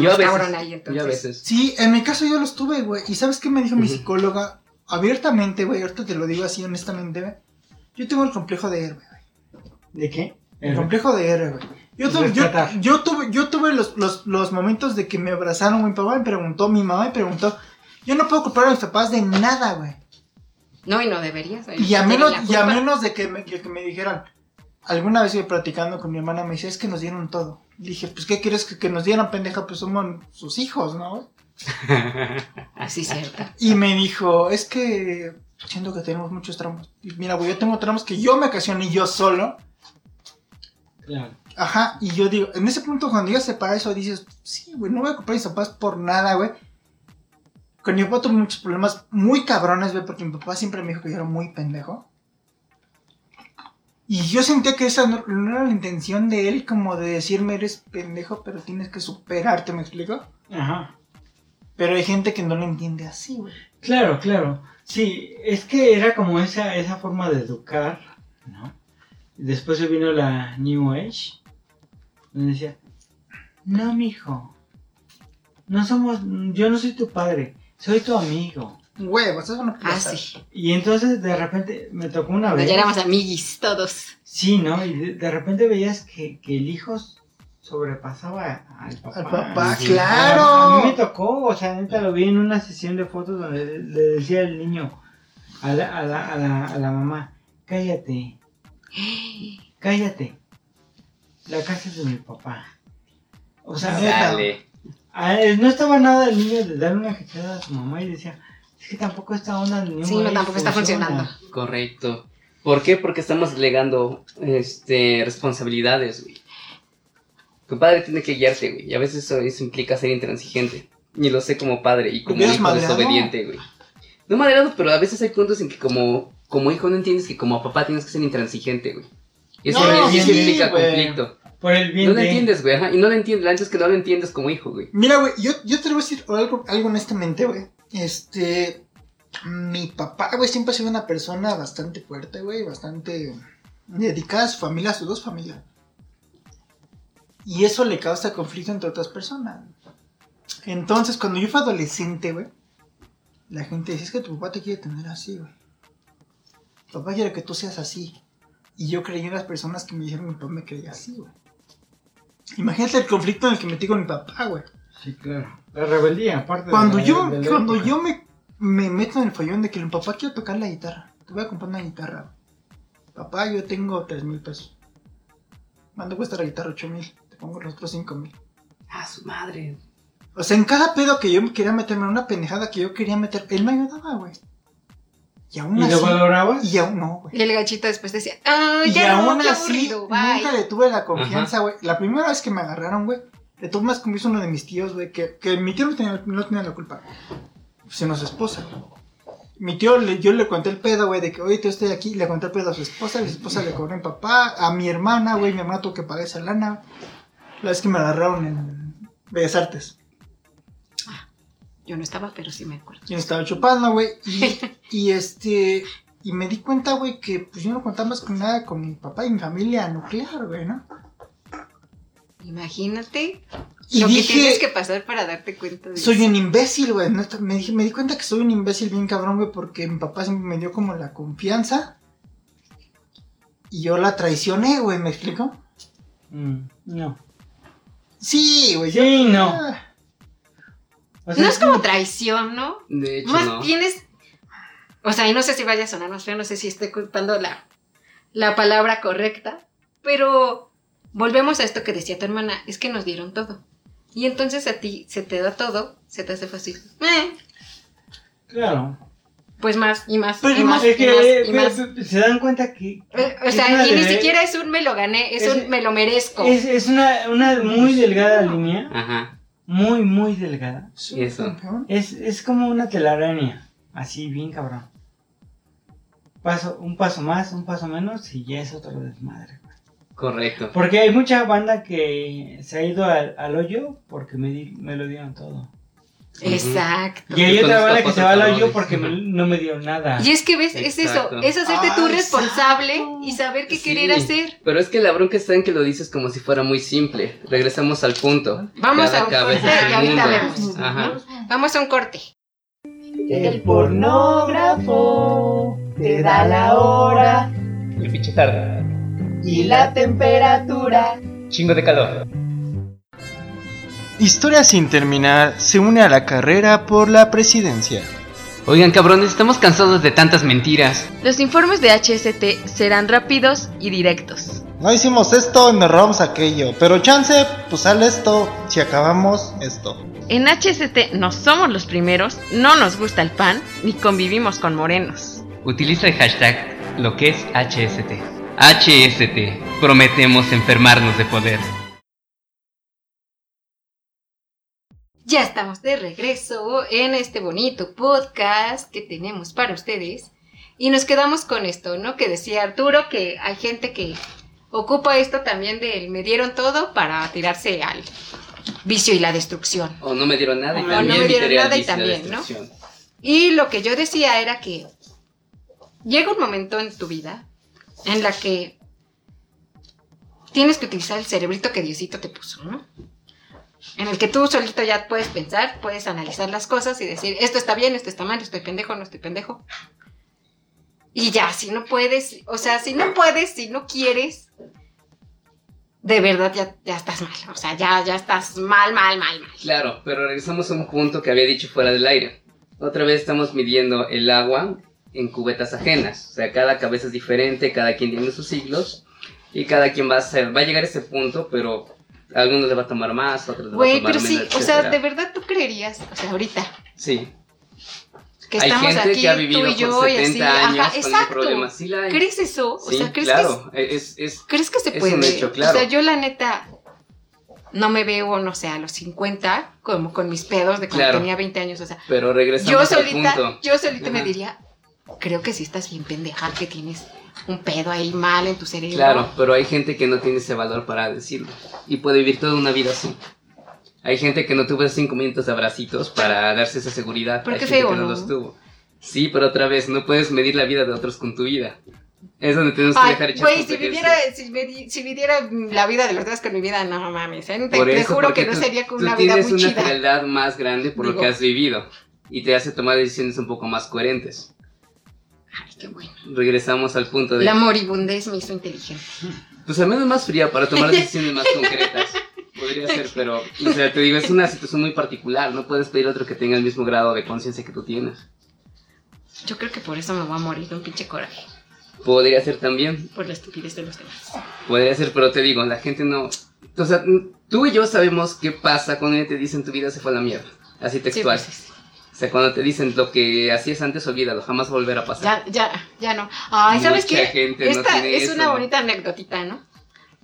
Yo a veces, cabrón ahí, entonces. yo a veces. Sí, en mi caso yo los tuve, güey. ¿Y sabes qué me dijo mi psicóloga? Abiertamente, güey, ahorita te lo digo así honestamente, güey. Yo tengo el complejo de héroe, güey. ¿De qué? El complejo de héroe, güey. Yo tuve, yo, tuve, yo tuve los, los, los momentos de que me abrazaron, mi papá me preguntó, mi mamá me preguntó. Yo no puedo culpar a mis papás de nada, güey. No, y no deberías. Y a menos, y a menos de que me, que, que me dijeran. Alguna vez iba platicando con mi hermana, me dice, es que nos dieron todo. Y dije, pues, ¿qué quieres que, que nos dieran, pendeja? Pues somos sus hijos, ¿no? [laughs] Sí, cierto. Y me dijo, es que siento que tenemos muchos tramos. Y mira, güey, yo tengo tramos que yo me ocasioné yo solo. Claro. Ajá, y yo digo, en ese punto cuando a para eso dices, sí, güey, no voy a comprar mis zapatos por nada, güey. Con mi papá tuve muchos problemas muy cabrones, güey, porque mi papá siempre me dijo que yo era muy pendejo. Y yo sentía que esa no, no era la intención de él, como de decirme, eres pendejo, pero tienes que superarte, ¿me explico? Ajá. Pero hay gente que no lo entiende así, güey. Claro, claro. Sí, es que era como esa, esa forma de educar, ¿no? Después se vino la New Age, donde decía, no, mijo, no somos, yo no soy tu padre, soy tu amigo. Huevos, eso no puede Ah, sí. Y entonces de repente me tocó una Cuando vez. ya éramos amiguis todos. Sí, ¿no? Y de, de repente veías que, que el hijo sobrepasaba al papá. Al papá, Sí. claro. A mí me tocó, o sea, neta lo vi en una sesión de fotos donde le, le decía el niño a la, a, la, a, la, a la mamá, cállate, cállate, la casa es de mi papá. O sea, Neta. No estaba nada el niño de darle una jechada a su mamá y decía, que [laughs] tampoco onda del niño Sí, no, tampoco está funciona". funcionando. Correcto. ¿Por qué? Porque estamos legando este, responsabilidades, güey. Tu padre tiene que guiarte, güey. Y a veces eso, eso implica ser intransigente. Y lo sé como padre y como ¿Hubieras hijo madreado? desobediente, güey. No madreado, pero a veces hay puntos en que como, como hijo no entiendes que como papá tienes que ser intransigente, güey. Y eso, No, y eso sí, implica güey. conflicto. Por el bien No lo de... entiendes, güey. ajá, Y no lo entiendes. La neta es que no lo entiendes como hijo, güey. Mira, güey, yo, yo te voy a decir algo, algo honestamente, güey. Este. Mi papá, güey, siempre ha sido una persona bastante fuerte, güey, bastante dedicada a su familia, a sus dos familias. Y eso le causa conflicto entre otras personas. Entonces, cuando yo fui adolescente, güey, la gente decía, es que tu papá te quiere tener así, güey. Papá quiere que tú seas así. Y yo creí en las personas que me dijeron mi papá me creía así, güey. Imagínate el conflicto en el que metí con mi papá, güey. Sí, claro. La rebeldía, aparte de Cuando la- yo, de la cuando época. yo me, me meto en el follón de que mi papá quiere tocar la guitarra, te voy a comprar una guitarra. Papá, yo tengo tres mil pesos. ¿Cuánto cuesta la guitarra? Ocho mil. Te pongo los otros cinco mil. Ah, su madre. O sea, en cada pedo que yo me quería meterme en una pendejada que yo quería meter, él me ayudaba, güey. Y aún ¿Y así. lo valorabas? Y aún no, güey. Y el gachito después decía, ah, Y ya no, aún qué así, aburrido, bye. nunca le tuve la confianza, güey. La primera vez que me agarraron, güey, tuve más confianza a uno de mis tíos, güey, que, que mi tío no tenía, no tenía la culpa. Sino su esposa. Mi tío, le- yo le conté el pedo, güey, de que, oye, tío, estoy aquí. Le conté el pedo a su esposa, y su esposa le cobró a mi papá, a mi hermana, güey, mi hermana tuvo que pagar esa lana. La vez que me agarraron en Bellas Artes. Yo no estaba, pero sí me acuerdo. Yo estaba chupando, güey. Y, [laughs] y este. Y me di cuenta, güey, que pues yo no contaba más con nada con mi papá y mi familia nuclear, güey, ¿no? Imagínate Y lo dije, que tienes que pasar para darte cuenta de soy eso. un imbécil, güey. Me, dije, me di cuenta que soy un imbécil bien cabrón, güey, porque mi papá siempre me dio como la confianza. Y yo la traicioné, güey, ¿me explico? Mm, no. Sí, güey. Sí, yo- no. Ah, O sea, No es como traición, ¿no? De hecho, Más no. tienes. O sea, y no sé si vaya a sonar más feo, no sé si estoy culpando la, la palabra correcta, pero volvemos a esto que decía tu hermana, es que nos dieron todo. Y entonces a ti se te da todo, se te hace fácil. Eh, Claro. pues más y más y más es y más que y más. pe- pe- se dan cuenta que. Eh, O sea, y ni siquiera es un me lo gané, es, es- un me lo merezco. Es, es una, una muy delgada línea. Ajá. Muy, muy delgada. soy ¿Y eso? Es, es como una telaraña. Así, bien cabrón. Paso, un paso más, un paso menos y ya es otro desmadre. Correcto. Porque hay mucha banda que se ha ido al, al hoyo porque me, di- me lo dieron todo. Exacto. Y hay otra banda que se va al hoyo porque me- no me dio nada. Y es que ves, es eso, es hacerte tú responsable exacto. y saber qué Sí, querer hacer. Pero es que la bronca está en que lo dices como si fuera muy simple. Regresamos al punto. Vamos Cada a un corte y ahorita vemos. Ajá. Vamos a un corte. El pornógrafo te da la hora El pinche tarde. Y la temperatura. Chingo de calor. Historia sin terminar se une a la carrera por la presidencia. Oigan, cabrones, estamos cansados de tantas mentiras. Los informes de HST serán rápidos y directos. No hicimos esto, nos robamos aquello. Pero chance, pues sale esto si acabamos esto. En HST no somos los primeros, no nos gusta el pan, ni convivimos con morenos. Utiliza el hashtag lo que es HST. HST. Prometemos enfermarnos de poder. Ya estamos de regreso en este bonito podcast que tenemos para ustedes. Y nos quedamos con esto, ¿no? Que decía Arturo que hay gente que ocupa esto también del me dieron todo para tirarse al vicio y la destrucción. O no me dieron nada y O también no me dieron nada y también, ¿no? Y lo que yo decía era que llega un momento en tu vida en la que tienes que utilizar el cerebrito que Diosito te puso, ¿no? En el que tú solito ya puedes pensar, puedes analizar las cosas y decir, esto está bien, esto está mal, estoy pendejo, no estoy pendejo. Y ya, si no puedes, o sea, si no puedes, si no quieres, de verdad ya, ya estás mal. O sea, ya, ya estás mal, mal, mal, mal. Claro, pero regresamos a un punto que había dicho fuera del aire. Otra vez estamos midiendo el agua en cubetas ajenas. O sea, cada cabeza es diferente, cada quien tiene sus siglos. Y cada quien va a ser, va a llegar a ese punto, pero a algunos le va a tomar más, a otros le va a tomar pero sí, menos, o sea, de verdad tú creerías, o sea, ahorita, Sí. que hay estamos gente aquí, que ha vivido tú y por yo, y 70 así, años ajá, exacto. problemas. Sí, la. ¿Crees eso? O Sí, sea, ¿crees claro. que Es, es, ¿Crees que se Es puede? un hecho, claro. O sea, yo la neta no me veo, no sé, a los 50 como con mis pedos de cuando Claro. tenía 20 años, o sea, pero regresamos yo al solita, punto. yo solita me Ajá. diría, creo que sí estás bien pendeja, que tienes un pedo ahí mal en tu cerebro. Claro, pero hay gente que no tiene ese valor para decirlo. Y puede vivir toda una vida así. Hay gente que no tuvo esos cinco minutos de abracitos para darse esa seguridad. Pero hay qué gente feo, que no, ¿no? los tuvo. Sí, pero otra vez, no puedes medir la vida de otros con tu vida. Es donde tenemos que dejar echar güey, si viviera, si, me si viviera la vida de los demás con mi vida, no mames, ¿eh? te, te eso, juro que no tú- sería con una vida tienes muy una chida. frialdad más grande por lo Digo. que has vivido. Y te hace tomar decisiones un poco más coherentes. Ay, qué bueno. Regresamos al punto de... La moribundez me hizo inteligente. Pues al menos más fría para tomar [laughs] decisiones más concretas. Podría ser, pero, o sea, te digo, es una situación muy particular. No puedes pedir a otro que tenga el mismo grado de conciencia que tú tienes. Yo creo que por eso me voy a morir de un pinche coraje. Podría ser también, Por la estupidez de los demás. podría ser, pero te digo, la gente no. O sea, tú y yo sabemos qué pasa cuando te dicen tu vida se fue a la mierda. Así textual. Sí, pues, sí. O sea, cuando te dicen lo que hacías antes, olvídalo, jamás volverá a pasar. Ya, ya, ya no. Ay, ¿sabes Mucha qué? gente no tiene es eso. una bonita anécdotita, ¿no?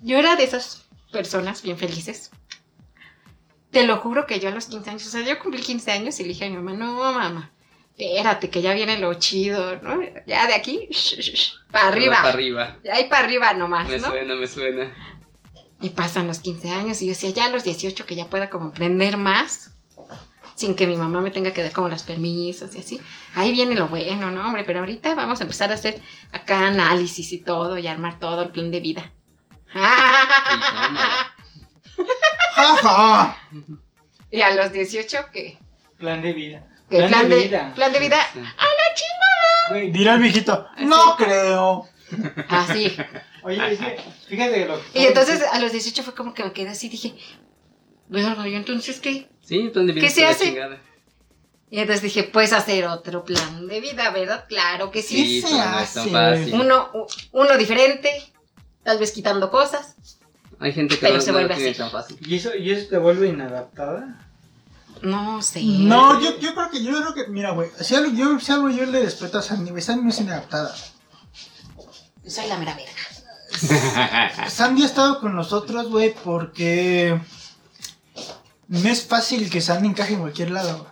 Yo era de esas personas bien felices. Te lo juro que yo a los 15 años, o sea, yo cumplí 15 años y le dije a mi mamá, no, mamá, espérate, que ya viene lo chido, ¿no? Ya de aquí, para arriba. Para arriba. Ya ahí para arriba nomás, Me ¿no? suena, me suena. Y pasan los 15 años y yo decía, ya a los 18 que ya pueda como aprender más. Sin que mi mamá me tenga que dar como los permisos y así. Ahí viene lo bueno, ¿no, hombre? Pero ahorita vamos a empezar a hacer acá análisis y todo y armar todo el plan de vida. ¡Ja, [laughs] ja! y a los 18, ¿qué? Plan de vida. ¿Qué? Plan, de, vida. Plan de vida. Sí. Güey, Dirá el viejito, no creo. Así. Oye, es que, fíjate que lo Y entonces a los 18 fue como que me quedé así, dije, bueno, ¿y entonces qué? Sí, ¿Qué se hace? chingada. Y entonces dije, pues hacer otro plan de vida, ¿verdad? Claro que sí. Sí, se pero no es tan hace? fácil. Uno, uno diferente, tal vez quitando cosas. Hay gente que Pero no, se no lo vuelve tiene así. tan fácil. ¿Y eso, ¿Y eso te vuelve inadaptada? No sé. No, yo, yo creo que, yo creo que, mira, güey, si algo, yo, si algo yo le respeto a Sandy, güey, Sandy no es inadaptada. Soy la mera verga. [laughs] Sandy ha estado con nosotros, güey, porque no es fácil que Sandy encaje en cualquier lado. güey.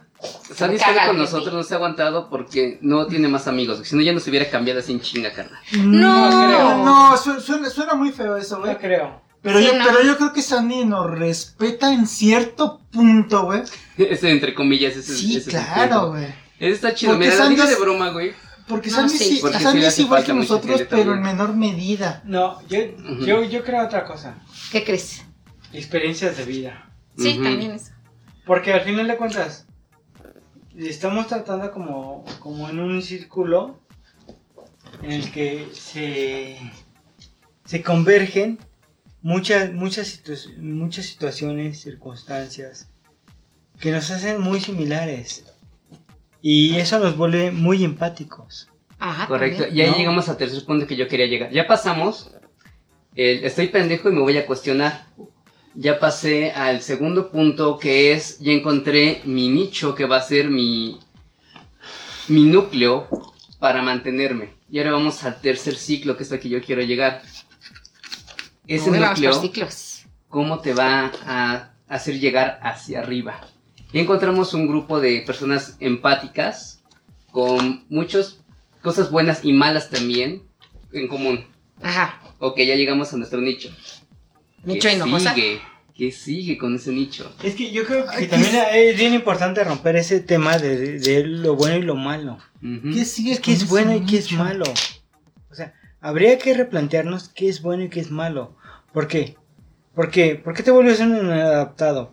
Sandy está con nosotros, no se ha aguantado porque no tiene más amigos. Si no, ya nos hubiera cambiado así en chinga, carnal. No. creo. No, su- suena, suena muy feo eso, güey. No creo. Pero, Sí, yo, no. pero yo creo que Sandy nos respeta en cierto punto, güey. [laughs] Ese, entre comillas, ese, Sí, ese es claro, güey. Ese está chido. Porque Mira, la Sandy digo de es- broma, güey. Porque No, Sandy, sí. sí, Porque sí Sandy le es igual falta que nosotros, pero en menor medida. No, yo, yo, yo creo otra cosa. ¿Qué crees? Experiencias de vida. Sí, también eso. Porque al final de cuentas, estamos tratando como, como en un círculo en el que se, se convergen muchas, muchas, situ- muchas situaciones, circunstancias que nos hacen muy similares. Y eso nos vuelve muy empáticos. Ajá, Correcto. también. Y ahí ¿No? llegamos al tercer punto que yo quería llegar. Ya pasamos. el estoy pendejo y me voy a cuestionar. Ya pasé al segundo punto que es, ya encontré mi nicho que va a ser mi, mi núcleo para mantenerme. Y ahora vamos al tercer ciclo que es al que yo quiero llegar. Ese núcleo, ciclos. ¿cómo te va a hacer llegar hacia arriba? Y encontramos un grupo de personas empáticas con muchas cosas buenas y malas también en común. Ajá. Ok, ya llegamos a nuestro nicho. Nicho ¿Qué hinojosa. sigue? ¿Qué sigue con ese nicho? Es que yo creo que Ay, también ¿qué es bien importante romper ese tema de, de- de lo bueno y lo malo. ¿Qué sigue que es bueno y qué es malo. O sea, habría que replantearnos qué es bueno y qué es malo. ¿Por qué? ¿Por qué? ¿Por qué te vuelves un inadaptado?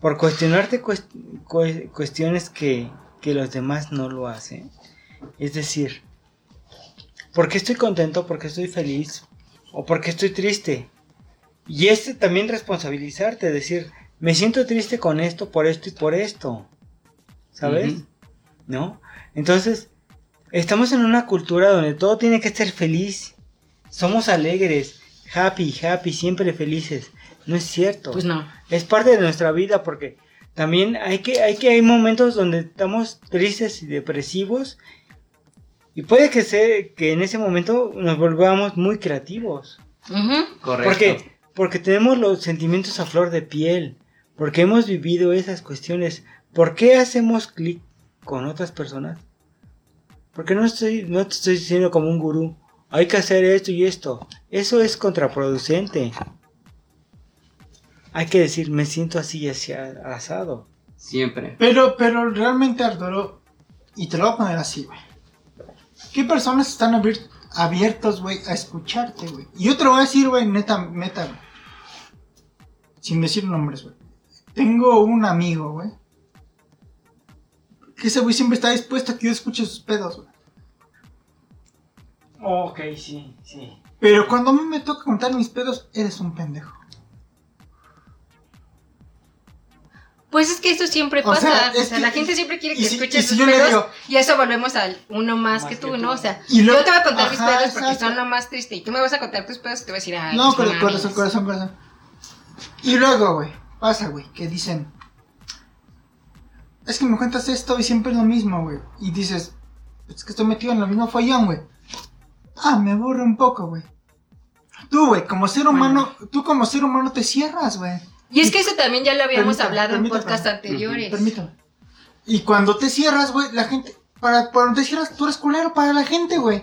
Por cuestionarte cuest- cue- cuestiones que, que los demás no lo hacen. Es decir, ¿por qué estoy contento? ¿Por qué estoy feliz? ¿O por qué estoy triste? Y este también responsabilizarte, decir, me siento triste con esto, por esto y por esto. ¿Sabes? ¿No? Entonces, estamos en una cultura donde todo tiene que ser feliz. Somos alegres, happy, happy, siempre felices. No es cierto. Pues no. Es parte de nuestra vida porque también hay que, hay que hay momentos donde estamos tristes y depresivos. Y puede que sea que en ese momento nos volvamos muy creativos. Ujú. Correcto. ¿Por qué? Porque tenemos los sentimientos a flor de piel. Porque hemos vivido esas cuestiones. ¿Por qué hacemos clic con otras personas? Porque no estoy, no te estoy diciendo como un gurú. Hay que hacer esto y esto. Eso es contraproducente. Hay que decir, me siento así y así asado. Siempre. Pero, pero realmente, Arturo, y te lo voy a poner así, güey. ¿Qué personas están abier- abiertos, güey, a escucharte, güey? Y yo te lo voy a decir, güey, neta, neta, güey. Sin decir nombres, güey. Tengo un amigo, güey. Que ese güey siempre está dispuesto a que yo escuche sus pedos, güey. Ok, sí, sí. Pero cuando a mí me toca contar mis pedos, eres un pendejo. Pues es que eso siempre O pasa. sea, O es sea, que- la gente siempre quiere que si- escuches y si sus pedos. digo- y a eso volvemos al uno más, Más que tú, que ¿no? O sea, Y yo te voy a contar mis pedos porque exacto. son lo más triste. Y tú me vas a contar tus pedos y te voy a decir, ay, No, pues, cor- corazón, corazón, corazón. Y luego, güey, pasa, güey, que dicen. Es que me cuentas esto y siempre es lo mismo, güey. Y dices, es que estoy metido en lo mismo follón, güey. Ah, me aburre un poco, güey. Tú, güey, como ser humano, tú como ser humano te cierras, güey. Y es que eso también ya lo habíamos Permítame, hablado en permítame. podcasts anteriores. Permítame. Y cuando te cierras, güey, la gente. Para cuando te cierras, tú eres culero para la gente, güey.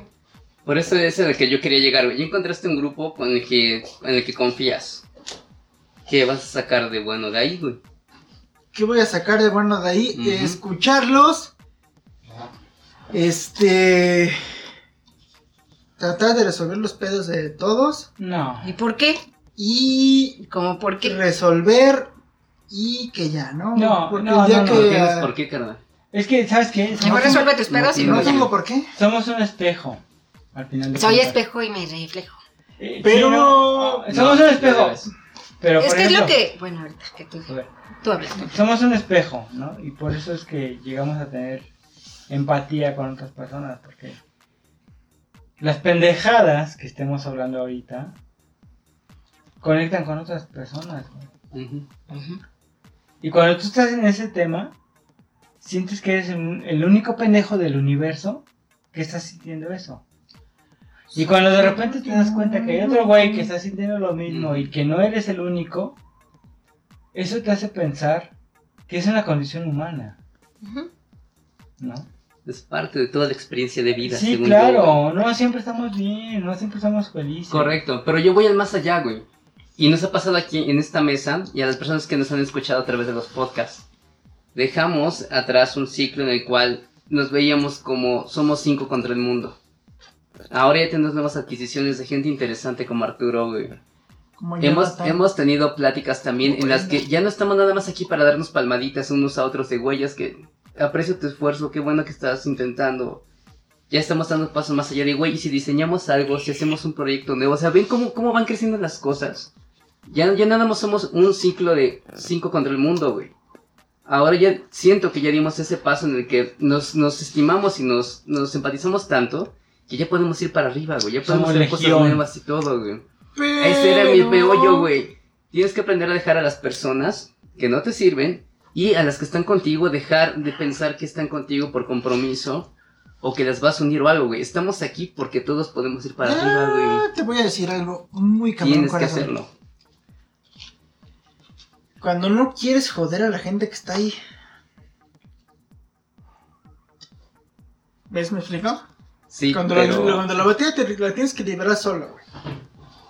Por eso es el que yo quería llegar, güey. Ya encontraste un grupo con el que, en el que confías. ¿Qué vas a sacar de bueno de ahí, güey? ¿qué voy a sacar de bueno de ahí? Escucharlos. Este. Tratar de resolver los pedos de todos. No. ¿Y por qué? Y ¿Cómo por qué? resolver. Y que ya, ¿no? No, Porque no, día no, no, que. ¿Tienes por qué, carnal? Es que, ¿sabes qué? Mejor resuelve tus pedos y no ya. tengo por qué. somos un espejo. Al final de Soy espejo y me reflejo. Eh, Pero- sí, no, No, somos un espejo. Pero, es por que es lo que. Bueno, ahorita que tú, a ver, tú hablas. somos un espejo, ¿no? Y por eso es que llegamos a tener empatía con otras personas, porque las pendejadas que estemos hablando ahorita conectan con otras personas. Y cuando tú estás en ese tema, sientes que eres el, el único pendejo del universo que está sintiendo eso. Y cuando de repente te das cuenta que hay otro güey que está sintiendo lo mismo y que no eres el único, eso te hace pensar que es una condición humana. ¿no? Es parte de toda la experiencia de vida. Sí, según claro, no siempre estamos bien, no siempre estamos felices. Correcto, pero yo voy al más allá, güey. Y nos ha pasado aquí en esta mesa y a las personas que nos han escuchado a través de los podcasts. Dejamos atrás un ciclo en el cual nos veíamos como somos cinco contra el mundo. Ahora ya tenemos nuevas adquisiciones de gente interesante como Arturo, güey. Como Hemos, hemos tenido pláticas también en las que ya no estamos nada más aquí para darnos palmaditas unos a otros de huellas que aprecio tu esfuerzo, qué bueno que estás intentando. Ya estamos dando pasos más allá de, güey, y si diseñamos algo, si hacemos un proyecto nuevo, o sea, ven cómo, cómo van creciendo las cosas. Ya, ya nada más somos un ciclo de cinco contra el mundo, güey. Ahora ya siento que ya dimos ese paso en el que nos, nos estimamos y nos, nos empatizamos tanto que ya podemos ir para arriba, güey. Ya podemos Somos hacer cosas nuevas y todo, güey. Pero... Ese era mi meollo, güey. Tienes que aprender a dejar a las personas que no te sirven y a las que están contigo dejar de pensar que están contigo por compromiso o que las vas a unir o algo, güey. Estamos aquí porque todos podemos ir para arriba, güey. Ah, te voy a decir algo muy cabrón. Tienes que hacerlo. Cuando no quieres joder a la gente que está ahí. ¿Ves? ¿Me explico? Sí, cuando, pero... la, cuando la batalla te la tienes que liberar solo, güey.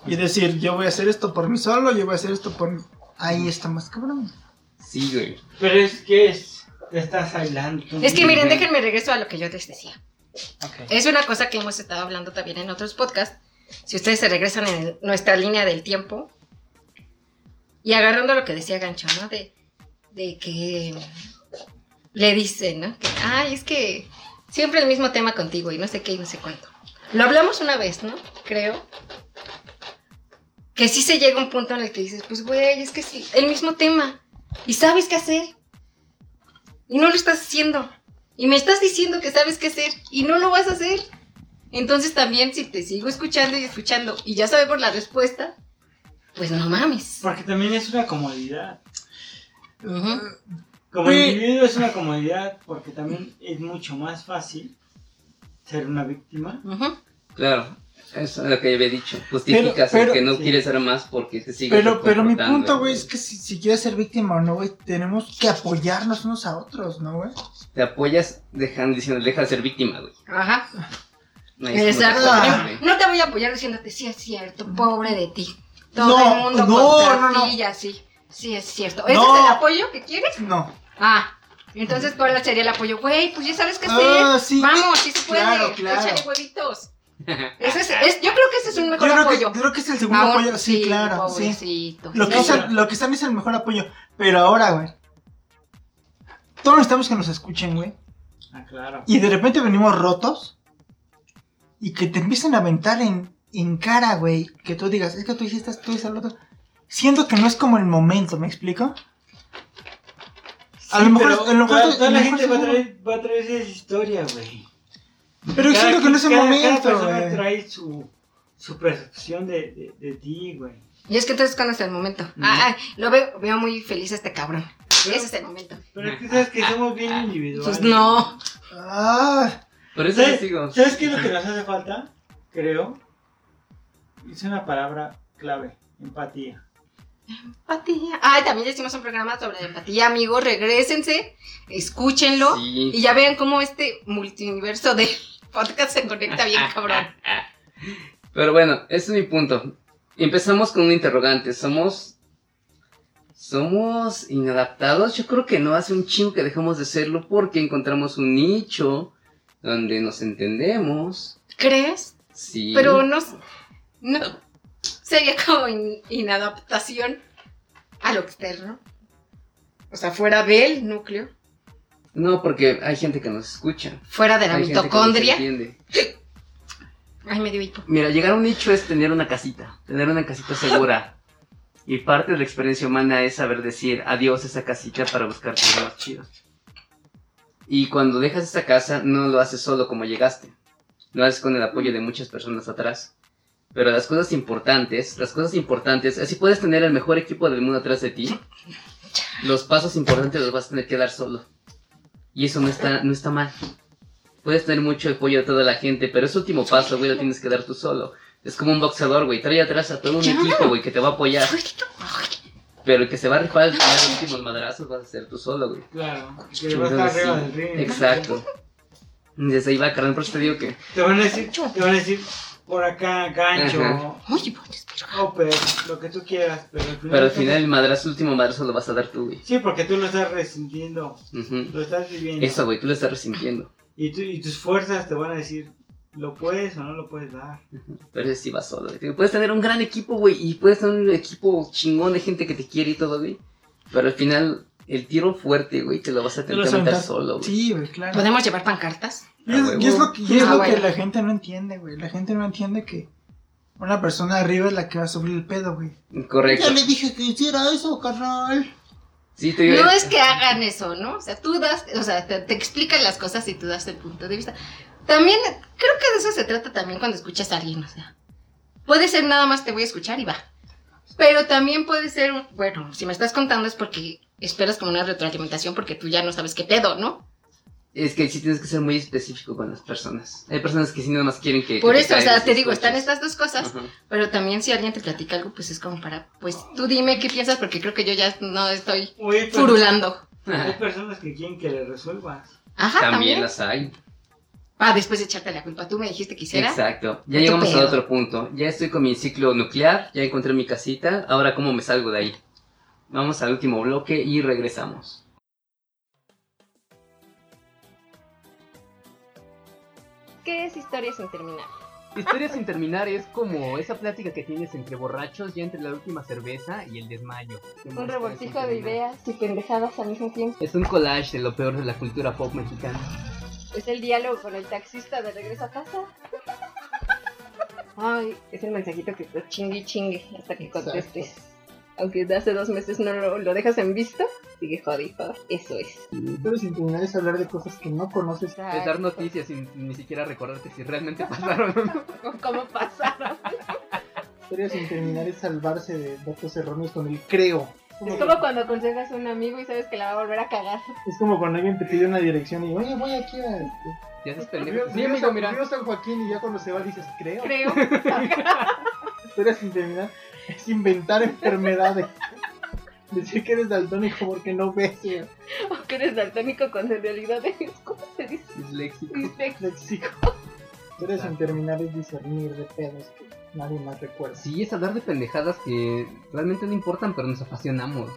Y decir, yo voy a hacer esto por mí solo, yo voy a hacer esto por mí. Ahí está más cabrón. Sí, güey. Pero es que es, te estás aislando. tú Es que miren, déjenme regreso a lo que yo les decía. Ok. Es una cosa que hemos estado hablando también en otros podcasts. Si ustedes se regresan en el- nuestra línea del tiempo y agarrando lo que decía Gancho, ¿no? De, de que le dicen, ¿no? Que, ay, es que siempre el mismo tema contigo y no sé qué y no sé cuánto. Lo hablamos una vez, ¿no? Creo. Que sí se llega a un punto en el que dices, pues, güey, es que sí, el mismo tema. Y sabes qué hacer. Y no lo estás haciendo. Y me estás diciendo que sabes qué hacer y no lo vas a hacer. Entonces también si te sigo escuchando y escuchando y ya sabemos la respuesta, pues no mames. Porque también es una comodidad. Ujú. Como individuo es una comodidad porque también es mucho más fácil ser una víctima. Claro. Eso es lo que ya había dicho. Justificas Pero- el que no sí. quieres ser más porque te sigues Pero, pero mi punto, güey, es que si, si quieres ser víctima o no, güey, tenemos que apoyarnos unos a otros, ¿no, güey? Te apoyas dejando, diciendo, deja de ser víctima, güey. Ajá. Te Exacto. güey. No te voy a apoyar diciéndote, sí es cierto, pobre de ti. Todo No, el mundo no, contra no, no. ti y así. Sí es cierto. ¿Ese No. es el apoyo que quieres? No. Ah. Entonces, ¿cuál sería el apoyo? Güey, pues ya sabes qué hacer. Ah, sí. Vamos, sí se puede. Claro, claro. Échale huevitos. [laughs] Ese es, es- yo creo que ese es un Yo mejor creo, que, apoyo. yo creo que es el segundo apoyo. Sí, claro, sí. Lo que, Sí, es el, lo que están es el mejor apoyo. Pero ahora, güey. Todos necesitamos que nos escuchen, güey. Ah, claro. Y de repente venimos rotos. Y que te empiecen a aventar en, en cara, güey. Que tú digas, es que tú hiciste esto, tú hiciste lo otro. Siento que no es como el momento, ¿me explico? A lo mejor- pero a lo mejor- toda, toda a lo la mejor gente va a, seguro. traer, va a traer esa historia, güey. Pero Cada siento que no es el quien- cada- momento, Cada persona güey. trae su, su percepción de, de, de ti, güey. Y es que entonces, ¿cuándo es el momento? Ah, ah, lo veo, veo muy feliz a este cabrón. Ese es el momento. Pero es que sabes que somos bien individuales. Pues no. Ah, Por eso les ¿Sabes, digo. ¿Sabes qué es lo que nos hace falta? Creo. Es una palabra clave. Empatía. Empatía. Ay, también hicimos un programa sobre empatía, amigos. Regrésense, escúchenlo. Sí. Y ya vean cómo este multiverso de [laughs] podcast se conecta bien, cabrón. [laughs] Pero bueno, ese es mi punto. Empezamos con un interrogante. Somos ¿Somos inadaptados? Yo creo que no, hace un chingo que dejamos de serlo porque encontramos un nicho donde nos entendemos. ¿Crees? Sí. Pero no, no sería como in- inadaptación a lo externo. O sea, fuera del núcleo, No, porque hay gente que nos escucha. fuera de la Hay gente que mitocondria. Ay, me dio hipo. Mira, llegar a un nicho es tener una casita, tener una casita segura. [laughs] Y parte de la experiencia humana es saber decir adiós a esa casita para buscar cosas más chidas. Y cuando dejas esa casa, no lo haces solo como llegaste. Lo haces con el apoyo de muchas personas atrás. Pero las cosas importantes, las cosas importantes, así puedes tener el mejor equipo del mundo atrás de ti. Los pasos importantes los vas a tener que dar solo. Y eso no está, no está mal. Puedes tener mucho apoyo de toda la gente, pero ese último paso, güey, lo tienes que dar tú solo. Es como un boxeador, güey. Trae atrás a todo un equipo, güey, que te va a apoyar. Pero el que se va a rifar al final los últimos madrazos vas a ser tú solo, güey. Claro, que va a estar arriba del ring. Exacto. Desde ahí va, carnal, por eso te digo que... Te van a decir, te van a decir por acá, gancho. Oye, pues, upper, lo que tú quieras, pero al final. Pero al final el madrazo, el último madrazo lo vas a dar tú, güey. Sí, porque tú lo estás resintiendo, Ujú. lo estás viviendo. Eso, güey, tú lo estás resintiendo. Y, tú- y tus fuerzas te van a decir, ¿lo puedes o no lo puedes dar? Pero ese sí va solo. güey. Puedes tener un gran equipo, güey, y puedes tener un equipo chingón de gente que te quiere y todo, güey. Pero al final, el tiro fuerte, güey, te lo vas a Te tener que aventar solo, güey. Sí, güey, claro. ¿Podemos llevar pancartas? Y es, Ah, y es huevo. lo, que, y es Ah, lo bueno. que la gente no entiende, güey. La gente no entiende que una persona arriba es la que va a subir el pedo, güey. Correcto. Ya le dije que hiciera eso, carnal. Sí, te digo, No eh, es que hagan eso, ¿no? O sea, tú das, o sea, te, te explican las cosas y tú das el punto de vista. También, creo que de eso se trata también cuando escuchas a alguien, o sea. Puede ser nada más te voy a escuchar y va. Pero también puede ser, bueno, si me estás contando es porque esperas como una retroalimentación porque tú ya no sabes qué pedo, ¿no? Es que sí tienes que ser muy específico con las personas. Hay personas que sí nada más quieren que... Por que eso, o sea, te digo, están estas dos cosas, pero también si alguien te platica algo, pues es como para, pues tú dime qué piensas porque creo que yo ya no estoy Oye, furulando. hay [laughs] personas que quieren que le resuelvas. Ajá, También también. las hay. Ah, después de echarte la culpa, tú me dijiste que hiciera. Exacto. Ya llegamos a pedo. otro punto. Ya estoy con mi ciclo nuclear, ya encontré mi casita. Ahora, ¿cómo me salgo de ahí? Vamos al último bloque y regresamos. ¿Qué es historia sin terminar? Historia sin terminar es como esa plática que tienes entre borrachos ya entre la última cerveza y el desmayo. Un revoltijo de ideas y pendejadas al mismo tiempo. Es un collage de lo peor de la cultura pop mexicana. Es el diálogo con el taxista de regreso a casa. Ay, es el mensajito que te chingue y chingue hasta que contestes. Aunque de hace dos meses no lo, lo dejas en visto, sigue jode. Eso es. Pero sin terminar es hablar de cosas que no conoces. Es dar noticias sin ni siquiera recordarte si realmente pasaron o no. [laughs] ¿Cómo pasaron? Historia sin terminar es salvarse de datos erróneos con el creo. Es como cuando aconsejas a un amigo y sabes que la va a volver a cagar. Es como cuando alguien te pide una dirección y, oye, voy aquí a... Este, Ya haces Río, pendejo. Sí, Río amigo, mira. San Joaquín y ya cuando se va dices, creo. Creo. [laughs] Historia sin terminar es inventar enfermedades. [laughs] Decir que eres daltónico porque no ves. o que eres daltónico cuando en realidad es. ¿Cómo se dice? Disléxico. Disléxico. Léxico. Historia sin terminar es discernir de pedos que nadie más recuerda. Sí, es hablar de pendejadas que realmente no importan, pero nos apasionamos.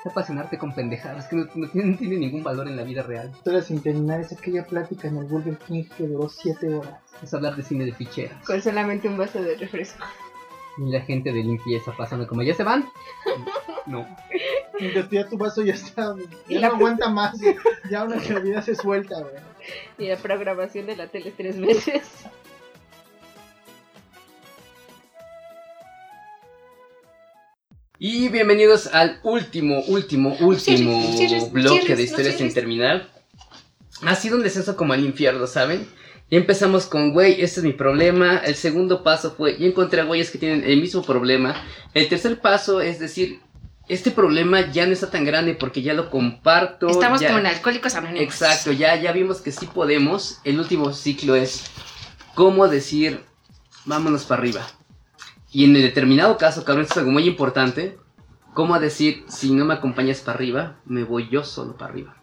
Es apasionarte con pendejadas que no, no tienen, no tienen ningún valor en la vida real. Historia sin terminar es aquella plática en el Burger King que duró 7 horas. Es hablar de cine de ficheras. Con solamente un vaso de refresco. Y la gente de limpieza pasando como, ¿ya se van? No. [laughs] Ya tu vaso ya está, ya la- no aguanta más. Ya una vida se suelta, güey. Y la programación de la tele tres veces. Y bienvenidos al último, último, último bloque de no historias sin terminar. Ha sido un descenso como al infierno, ¿saben? Y empezamos con, güey, este es mi problema. El segundo paso fue, y encontré a güeyes que tienen el mismo problema. El tercer paso es decir, este problema ya no está tan grande porque ya lo comparto. Estamos ya- como en Alcohólicos Anónimos. Exacto, ya, ya vimos que sí podemos. El último ciclo es cómo decir, vámonos para arriba. Y en el determinado caso, cabrón, esto es algo muy importante. Cómo decir, si no me acompañas para arriba, me voy yo solo para arriba.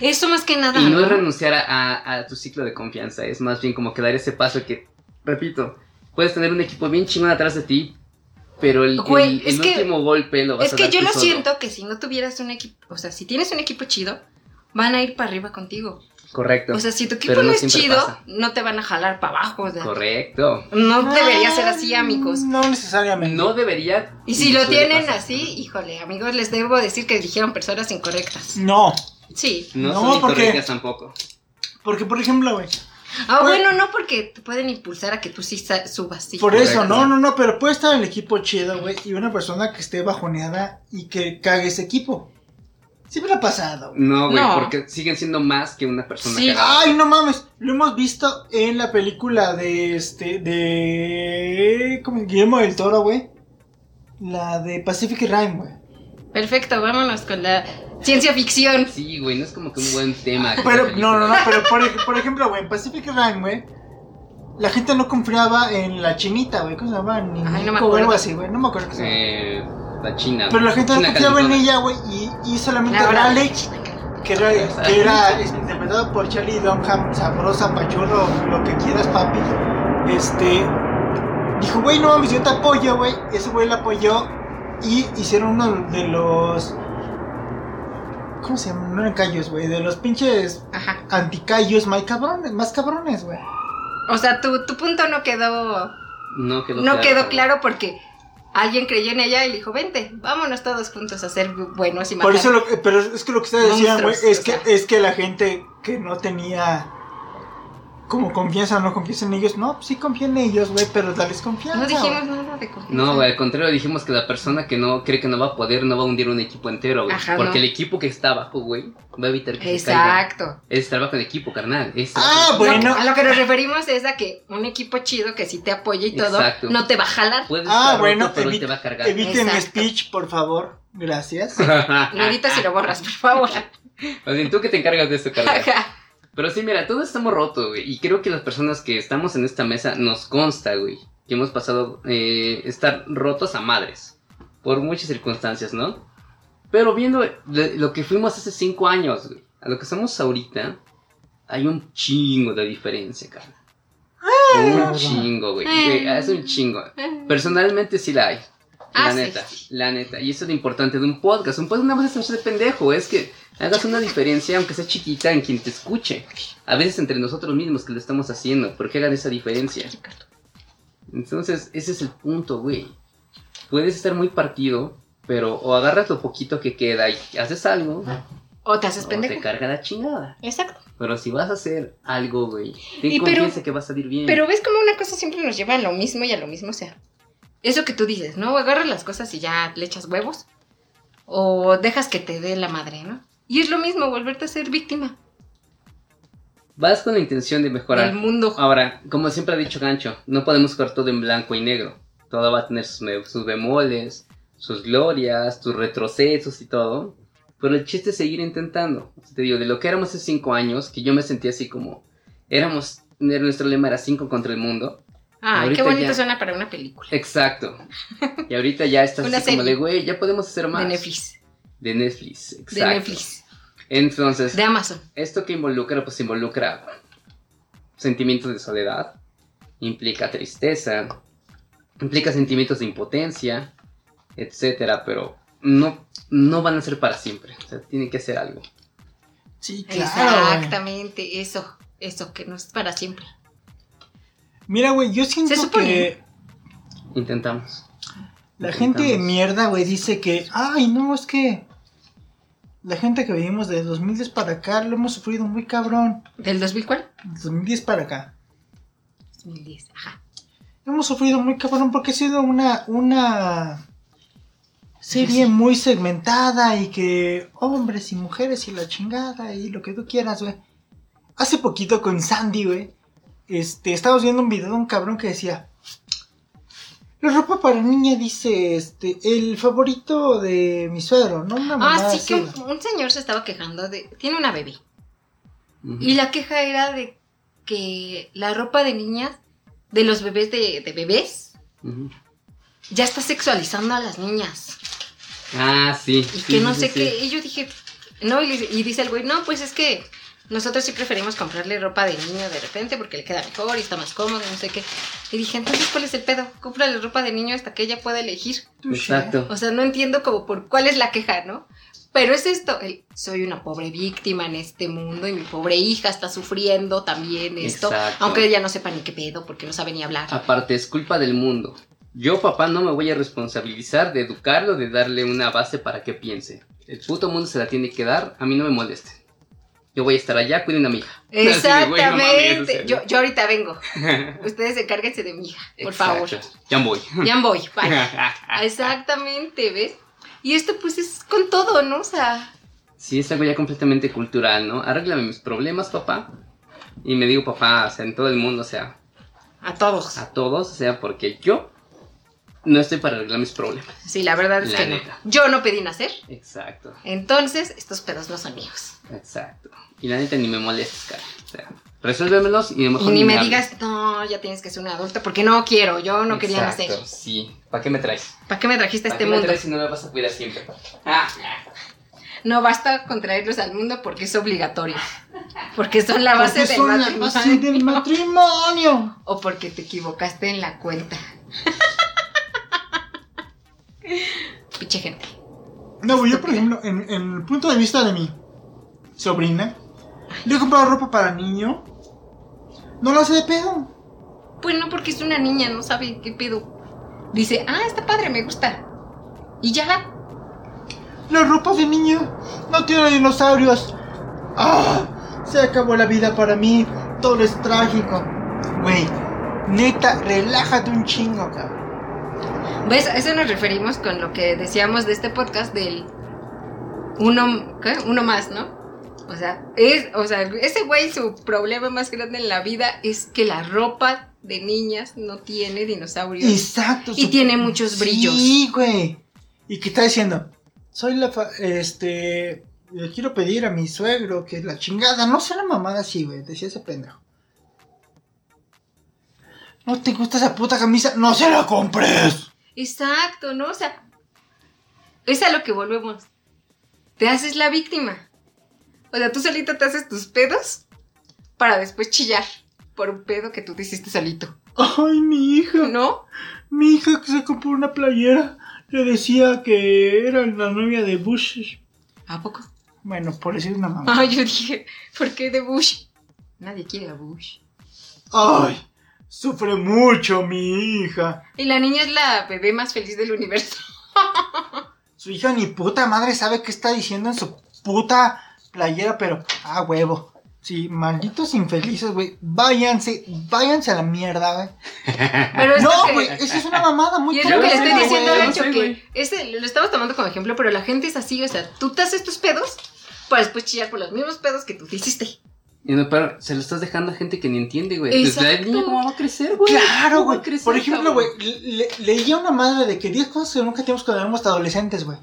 Eso más que nada. Y no ¿no? es renunciar a, a- a tu ciclo de confianza, es más bien como que dar ese paso que, repito, puedes tener un equipo bien chingón atrás de ti, pero el, Güey, el- es el que- último golpe lo vas Es a que dar yo tú lo solo. siento que si no tuvieras un equipo, o sea, si tienes un equipo chido, van a ir para arriba contigo. Correcto. O sea, si tu equipo Pero no, no es chido, pasa. no te van a jalar para abajo. o sea, Correcto. no debería ser así, amigos. No necesariamente. No debería. Y si lo tienen pasar. así, híjole, amigos, les debo decir que dijeron personas incorrectas. No, Sí. No, No, son porque- tampoco. porque por ejemplo, güey. Ah, bueno, no, porque te pueden impulsar a que tú sí subas. Sí. Por eso, no, no, no, pero puede estar el equipo chido, güey, y una persona que esté bajoneada y que cague ese equipo. Siempre ha pasado, güey. No, güey, No. porque siguen siendo más que una persona Sí. cagada. Ay, no mames, lo hemos visto en la película de este, de... ¿Cómo? Guillermo del Toro, güey. La de Pacific Rim, güey. Perfecto, vámonos con la ciencia ficción. Sí, güey, no es como que un buen tema. Pero, no, no, no, pero por, por ejemplo, güey, en Pacific Rim, güey, la gente no confiaba en la chinita, güey, ¿cómo se llama? Ni Ay, no me o algo acuerdo. así, güey, no me acuerdo qué se llama. Eh, la China. Pero la gente no confiaba en ella, güey, y, y solamente Alex, que era, que era interpretado por Charlie Dunham, sabrosa, pachurro, lo que quieras, papi, este, dijo, güey, no mames, yo te apoyo, güey, ese güey la apoyó, y hicieron uno de los, ¿cómo se llaman? No eran callos, güey, de los pinches Ajá. anticallos más cabrones, más cabrones, güey. O sea, tu, tu punto no quedó, No quedó no claro. quedó claro porque alguien creyó en ella y le dijo, vente, vámonos todos juntos a ser buenos y matar. Por eso, lo, pero es que lo que ustedes decían, güey, es que, sea. es que la gente que no tenía como confianza o no confianza en ellos, no, sí confía en ellos, güey, pero dales confianza. No dijimos nada de confianza. No, güey, al contrario, dijimos que la persona que no cree que no va a poder no va a hundir un equipo entero, güey. Ajá, Porque no. el equipo que está abajo, güey, va a evitar que se caiga. Exacto. Es trabajo en equipo, carnal. Es Ah, bueno. Lo que- a lo que nos referimos es a que un equipo chido que sí te apoya y todo, Exacto. no te va a jalar. Puedes Ah, bueno, roto, pero evi- te va a cargar. Eviten mi Exacto. speech, por favor. Gracias. [laughs] Lo editas y lo borras, por favor. [laughs] Más bien, tú que te encargas de esto, carnal. Pero sí, mira, todos estamos rotos, güey. Y creo que las personas que estamos en esta mesa nos consta, güey. Que hemos pasado eh, estar rotos a madres. Por muchas circunstancias, ¿no? Pero viendo lo que fuimos hace cinco años, güey. A lo que somos ahorita, hay un chingo de diferencia, carnal. un chingo. Güey, Es un chingo. [laughs] Personalmente sí la hay. La Ah, sí. neta, la neta. Y eso es lo importante de un podcast. Un podcast no vas a ser pendejo, es que hagas una diferencia, aunque sea chiquita, en quien te escuche. A veces entre nosotros mismos que lo estamos haciendo, porque hagan esa diferencia. Entonces, ese es el punto, güey. Puedes estar muy partido, pero o agarras lo poquito que queda y haces algo, O te haces o te pendejo. carga la chingada. Exacto. Pero si vas a hacer algo, güey, ten Y pero- confianza que va a salir bien. Pero ves como una cosa siempre nos lleva a lo mismo y a lo mismo, o sea. Eso que tú dices, ¿no? Agarras las cosas y ya le echas huevos. O dejas que te dé la madre, ¿no? Y es lo mismo, volverte a ser víctima Vas con la intención de mejorar. del mundo. Ahora, como siempre ha dicho Gancho, no podemos jugar todo en blanco y negro. Todo va a tener sus, sus bemoles, sus glorias, sus retrocesos y todo. Pero el chiste es seguir intentando. Te digo, de lo que éramos hace cinco años, que yo me sentía así como... Éramos... Nuestro lema era cinco contra el mundo. Ahorita qué bonito ya- suena para una película. Exacto. Y ahorita ya estás así como de, güey, ya podemos hacer más. De Netflix. De Netflix, exacto. De Netflix. Entonces, De Amazon. esto que involucra, pues involucra sentimientos de soledad, implica tristeza, implica sentimientos de impotencia, etcétera, pero no, no van a ser para siempre. O sea, tienen que hacer algo. Sí, claro. Exactamente, eso. Eso, que no es para siempre. Mira, güey, yo siento Se supone. que Intentamos. la gente de mierda, güey, dice que, ay, no, es que la gente que vivimos de 2010 para acá lo hemos sufrido muy cabrón. ¿Del 2000 cuál? 2010 para acá. 2010. Ajá. Hemos sufrido muy cabrón porque ha sido una, una serie muy segmentada y que hombres y mujeres y la chingada y lo que tú quieras, güey. Hace poquito con Sandy, güey, este, estábamos viendo un video de un cabrón que decía, la ropa para niña dice, este, el favorito de mi suegro, ¿no? Una Ah, sí, así, que un, señor se estaba quejando de... Tiene una bebé. Y la queja era de que la ropa de niñas, de los bebés de, de bebés, ya está sexualizando a las niñas. Ah, sí. Y sí, que no sí, sé sí, qué. Y yo dije, no, y dice el güey, no, pues es que nosotros sí preferimos comprarle ropa de niño de repente porque le queda mejor y está más cómodo, no sé qué. Y dije, entonces, ¿cuál es el pedo? Cómprale ropa de niño hasta que ella pueda elegir. Exacto. O sea, no entiendo como por cuál es la queja, ¿no? Pero es esto, el, soy una pobre víctima en este mundo y mi pobre hija está sufriendo también esto, Exacto. aunque ella no sepa ni qué pedo porque no sabe ni hablar. Aparte, es culpa del mundo. Yo, papá, no me voy a responsabilizar de educarlo, de darle una base para que piense. El puto mundo se la tiene que dar, a mí no me moleste. Yo voy a estar allá, cuiden a mi hija. [laughs] Así mames, Exactamente. yo, yo ahorita vengo. [laughs] Ustedes encárguense de mi hija, por favor. Ya voy. Ya voy, [laughs] bye. Exactamente, ¿ves? Y esto pues es con todo, ¿no? O sea, Sí, es algo ya completamente cultural, ¿no? Arréglame mis problemas, papá. Y me digo papá, o sea, en todo el mundo, o sea, a todos. a todos, o sea, porque yo no estoy para arreglar mis problemas. Sí, la verdad es La que neta. no. Yo no pedí nacer, Exacto, entonces estos pedos no son míos. exacto. Y la neta ni me molestes, cara. O sea, resuélvemelos y Y mejor ni me digas, no, ya tienes que ser un adulto, porque no quiero, yo no quería Exacto, nacer. Sí, ¿para qué me traes? ¿Para qué me trajiste a ¿Para este qué me mundo? traes si no me vas a cuidar siempre? Ah, No basta con traerlos al mundo porque es obligatorio. Porque son la base Porque del son la matrimonio. base del matrimonio. O porque te equivocaste en la cuenta. Pinche gente. No, yo por ejemplo, en, en el punto de vista de mi sobrina, le he comprado ropa para niño. No lo hace de pedo. Pues no, porque es una niña, no sabe qué pedo. Dice, ah, está padre, me gusta. Y ya. La ropa de niño no tiene dinosaurios. ¡Ah! Se acabó la vida para mí. Todo es trágico. Güey, neta, relájate un chingo, cabrón. ¿Ves? A eso nos referimos con lo que decíamos de este podcast del uno, ¿qué? Uno más, ¿no? O sea, es, o sea, ese güey su problema más grande en la vida es que la ropa de niñas no tiene dinosaurios. Exacto. Y tiene muchos brillos. Sí, güey. ¿Y qué está diciendo? Soy la fa- este le quiero pedir a mi suegro que la chingada, no sea la mamada así, güey, decía ese pendejo. No te gusta esa puta camisa, no se la compres. Exacto, ¿no? O sea, es a lo que volvemos. Te haces la víctima. O sea, tú solito te haces tus pedos para después chillar por un pedo que tú te hiciste solito. Ay, mi hija, ¿No? mi hija que se compró una playera, le decía que era la novia de Bush. ¿A poco? Bueno, por decir una mamá. Ay, yo dije, ¿por qué de Bush? Nadie quiere a Bush. Ay, sufre mucho mi hija. Y la niña es la bebé más feliz del universo. [laughs] Su hija ni puta madre sabe qué está diciendo en su puta playera, pero ah, huevo. Sí, malditos infelices, güey. Váyanse, váyanse a la mierda, güey. [laughs] Pero es lo No, que- güey, eso es una mamada muy Y es lo que le estoy diciendo a Nacho, sé, que ese, lo estamos tomando como ejemplo, pero la gente es así, o sea, tú te haces tus pedos para después chillar por los mismos pedos que tú te hiciste. Y no, pero se lo estás dejando a gente que ni entiende, güey. Pues la Exacto. niña cómo va a crecer, güey. Claro, ¿Cómo va güey. Por ejemplo, güey, le- leía una madre de que 10 cosas que nunca tenemos cuando éramos adolescentes, güey.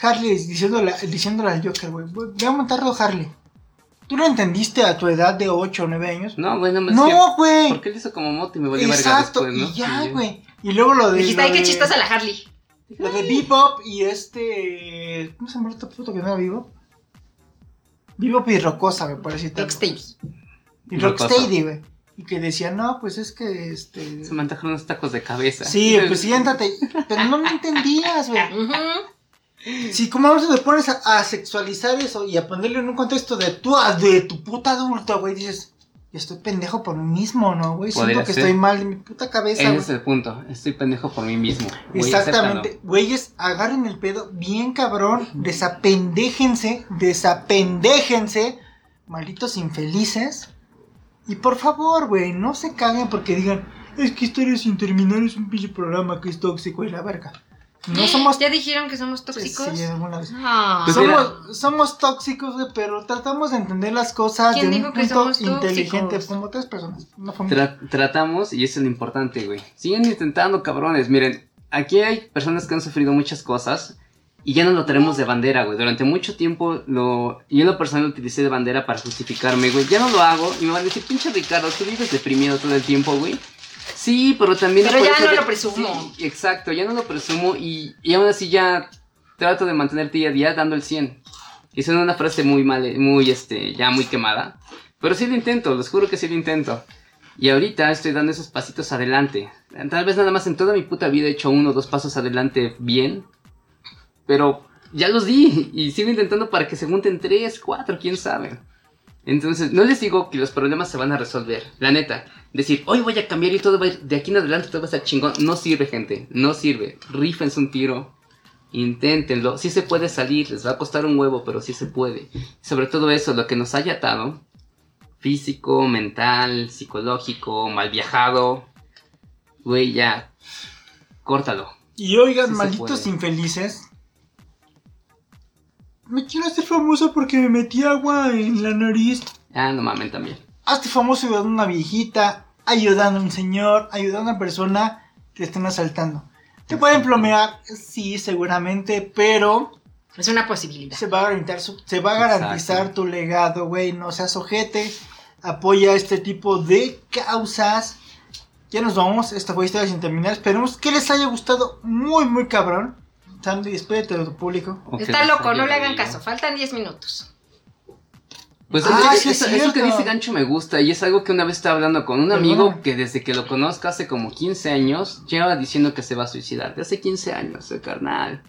Harley diciéndole, diciéndole al Joker, güey, "Güey, ve a montarlo Harley. ¿Tú lo entendiste a tu edad de 8 o 9 años? No, güey, no me No, güey. ¿Por qué le hizo como moto y me valió verga Exacto, después, no? y ya, Sí, güey. Y luego lo de. Dijiste, lo ay, qué de- chistosa la Harley. Lo de Bebop y este. ¿Cómo se llama este puto que no era Bebop? Bebop y Rocosa, me parece. Rocksteady. Y. Rocksteady, güey. Y que decía, no, pues es que este. Se me antojaron unos tacos de cabeza. Sí, pues siéntate. [laughs] Pero no me entendías, güey. Si como a veces te pones a, a sexualizar eso y a ponerlo en un contexto de tu, de tu puta adulto, güey, dices, yo estoy pendejo por mí mismo, ¿no, güey? Siento que ser. estoy mal de mi puta cabeza, Ese es el punto. Estoy pendejo por mí mismo. Güey, Exactamente, güeyes, agarren el pedo bien cabrón, desapendéjense, desapendéjense, malditos infelices. Y por favor, güey, no se caguen porque digan, es que Historias sin terminar es un pinche programa que es tóxico y la verga. No somos ¿Ya dijeron que somos tóxicos? sí, alguna vez. Ah. Pues somos, somos tóxicos, güey, pero tratamos de entender las cosas de ¿Quién un dijo que punto somos inteligente, tóxicos? como tres personas. No fue Tra- tratamos, y eso es lo importante, güey. Siguen intentando, cabrones. Miren, aquí hay personas que han sufrido muchas cosas y ya no lo tenemos de bandera, güey. Durante mucho tiempo, lo, yo en lo personal lo utilicé de bandera para justificarme, güey. Ya no lo hago y me van a decir, pinche Ricardo, tú vives deprimido todo el tiempo, güey. Sí, pero también... Pero ya no de- lo presumo. Sí, exacto, ya no lo presumo y, y aún así ya trato de mantenerte día a día dando el 100. Y suena una frase muy mal, muy, este, ya muy quemada. Pero sí lo intento, les juro que sí lo intento. Y ahorita estoy dando esos pasitos adelante. Tal vez nada más en toda mi puta vida he hecho uno o dos pasos adelante bien. Pero ya los di y sigo intentando para que se junten tres, cuatro, quién sabe. Entonces, no les digo que los problemas se van a resolver. La neta, decir, hoy voy a cambiar y todo va a ir, de aquí en adelante todo va a estar chingón. No sirve, gente. No sirve. Rífense un tiro. Inténtenlo. Sí se puede salir. Les va a costar un huevo, pero sí se puede. Sobre todo eso, lo que nos haya atado. Físico, mental, psicológico, mal viajado. Güey, ya. Córtalo. Y oigan, Sí malditos infelices. Me quiero hacer famoso porque me metí agua en la nariz. Ah, no mamen también. Hazte famoso ayudando a una viejita, ayudando a un señor, ayudando a una persona que estén asaltando. Te pueden plomear, sí, seguramente, pero Es una posibilidad. se va a garantizar, su- se va a garantizar Exacto. tu legado, güey. No seas ojete. Apoya este tipo de causas. Ya nos vamos. Esta fue historia sin terminar. Esperemos que les haya gustado muy, muy cabrón. Sandy, despídete de tu público. Está loco, no le hagan caso. Faltan 10 minutos. Pues Ah, es- sí es eso, eso que dice Gancho me gusta y es algo que una vez estaba hablando con un amigo que desde que lo conozco hace como 15 años lleva diciendo que se va a suicidar. De hace 15 años, eh, carnal.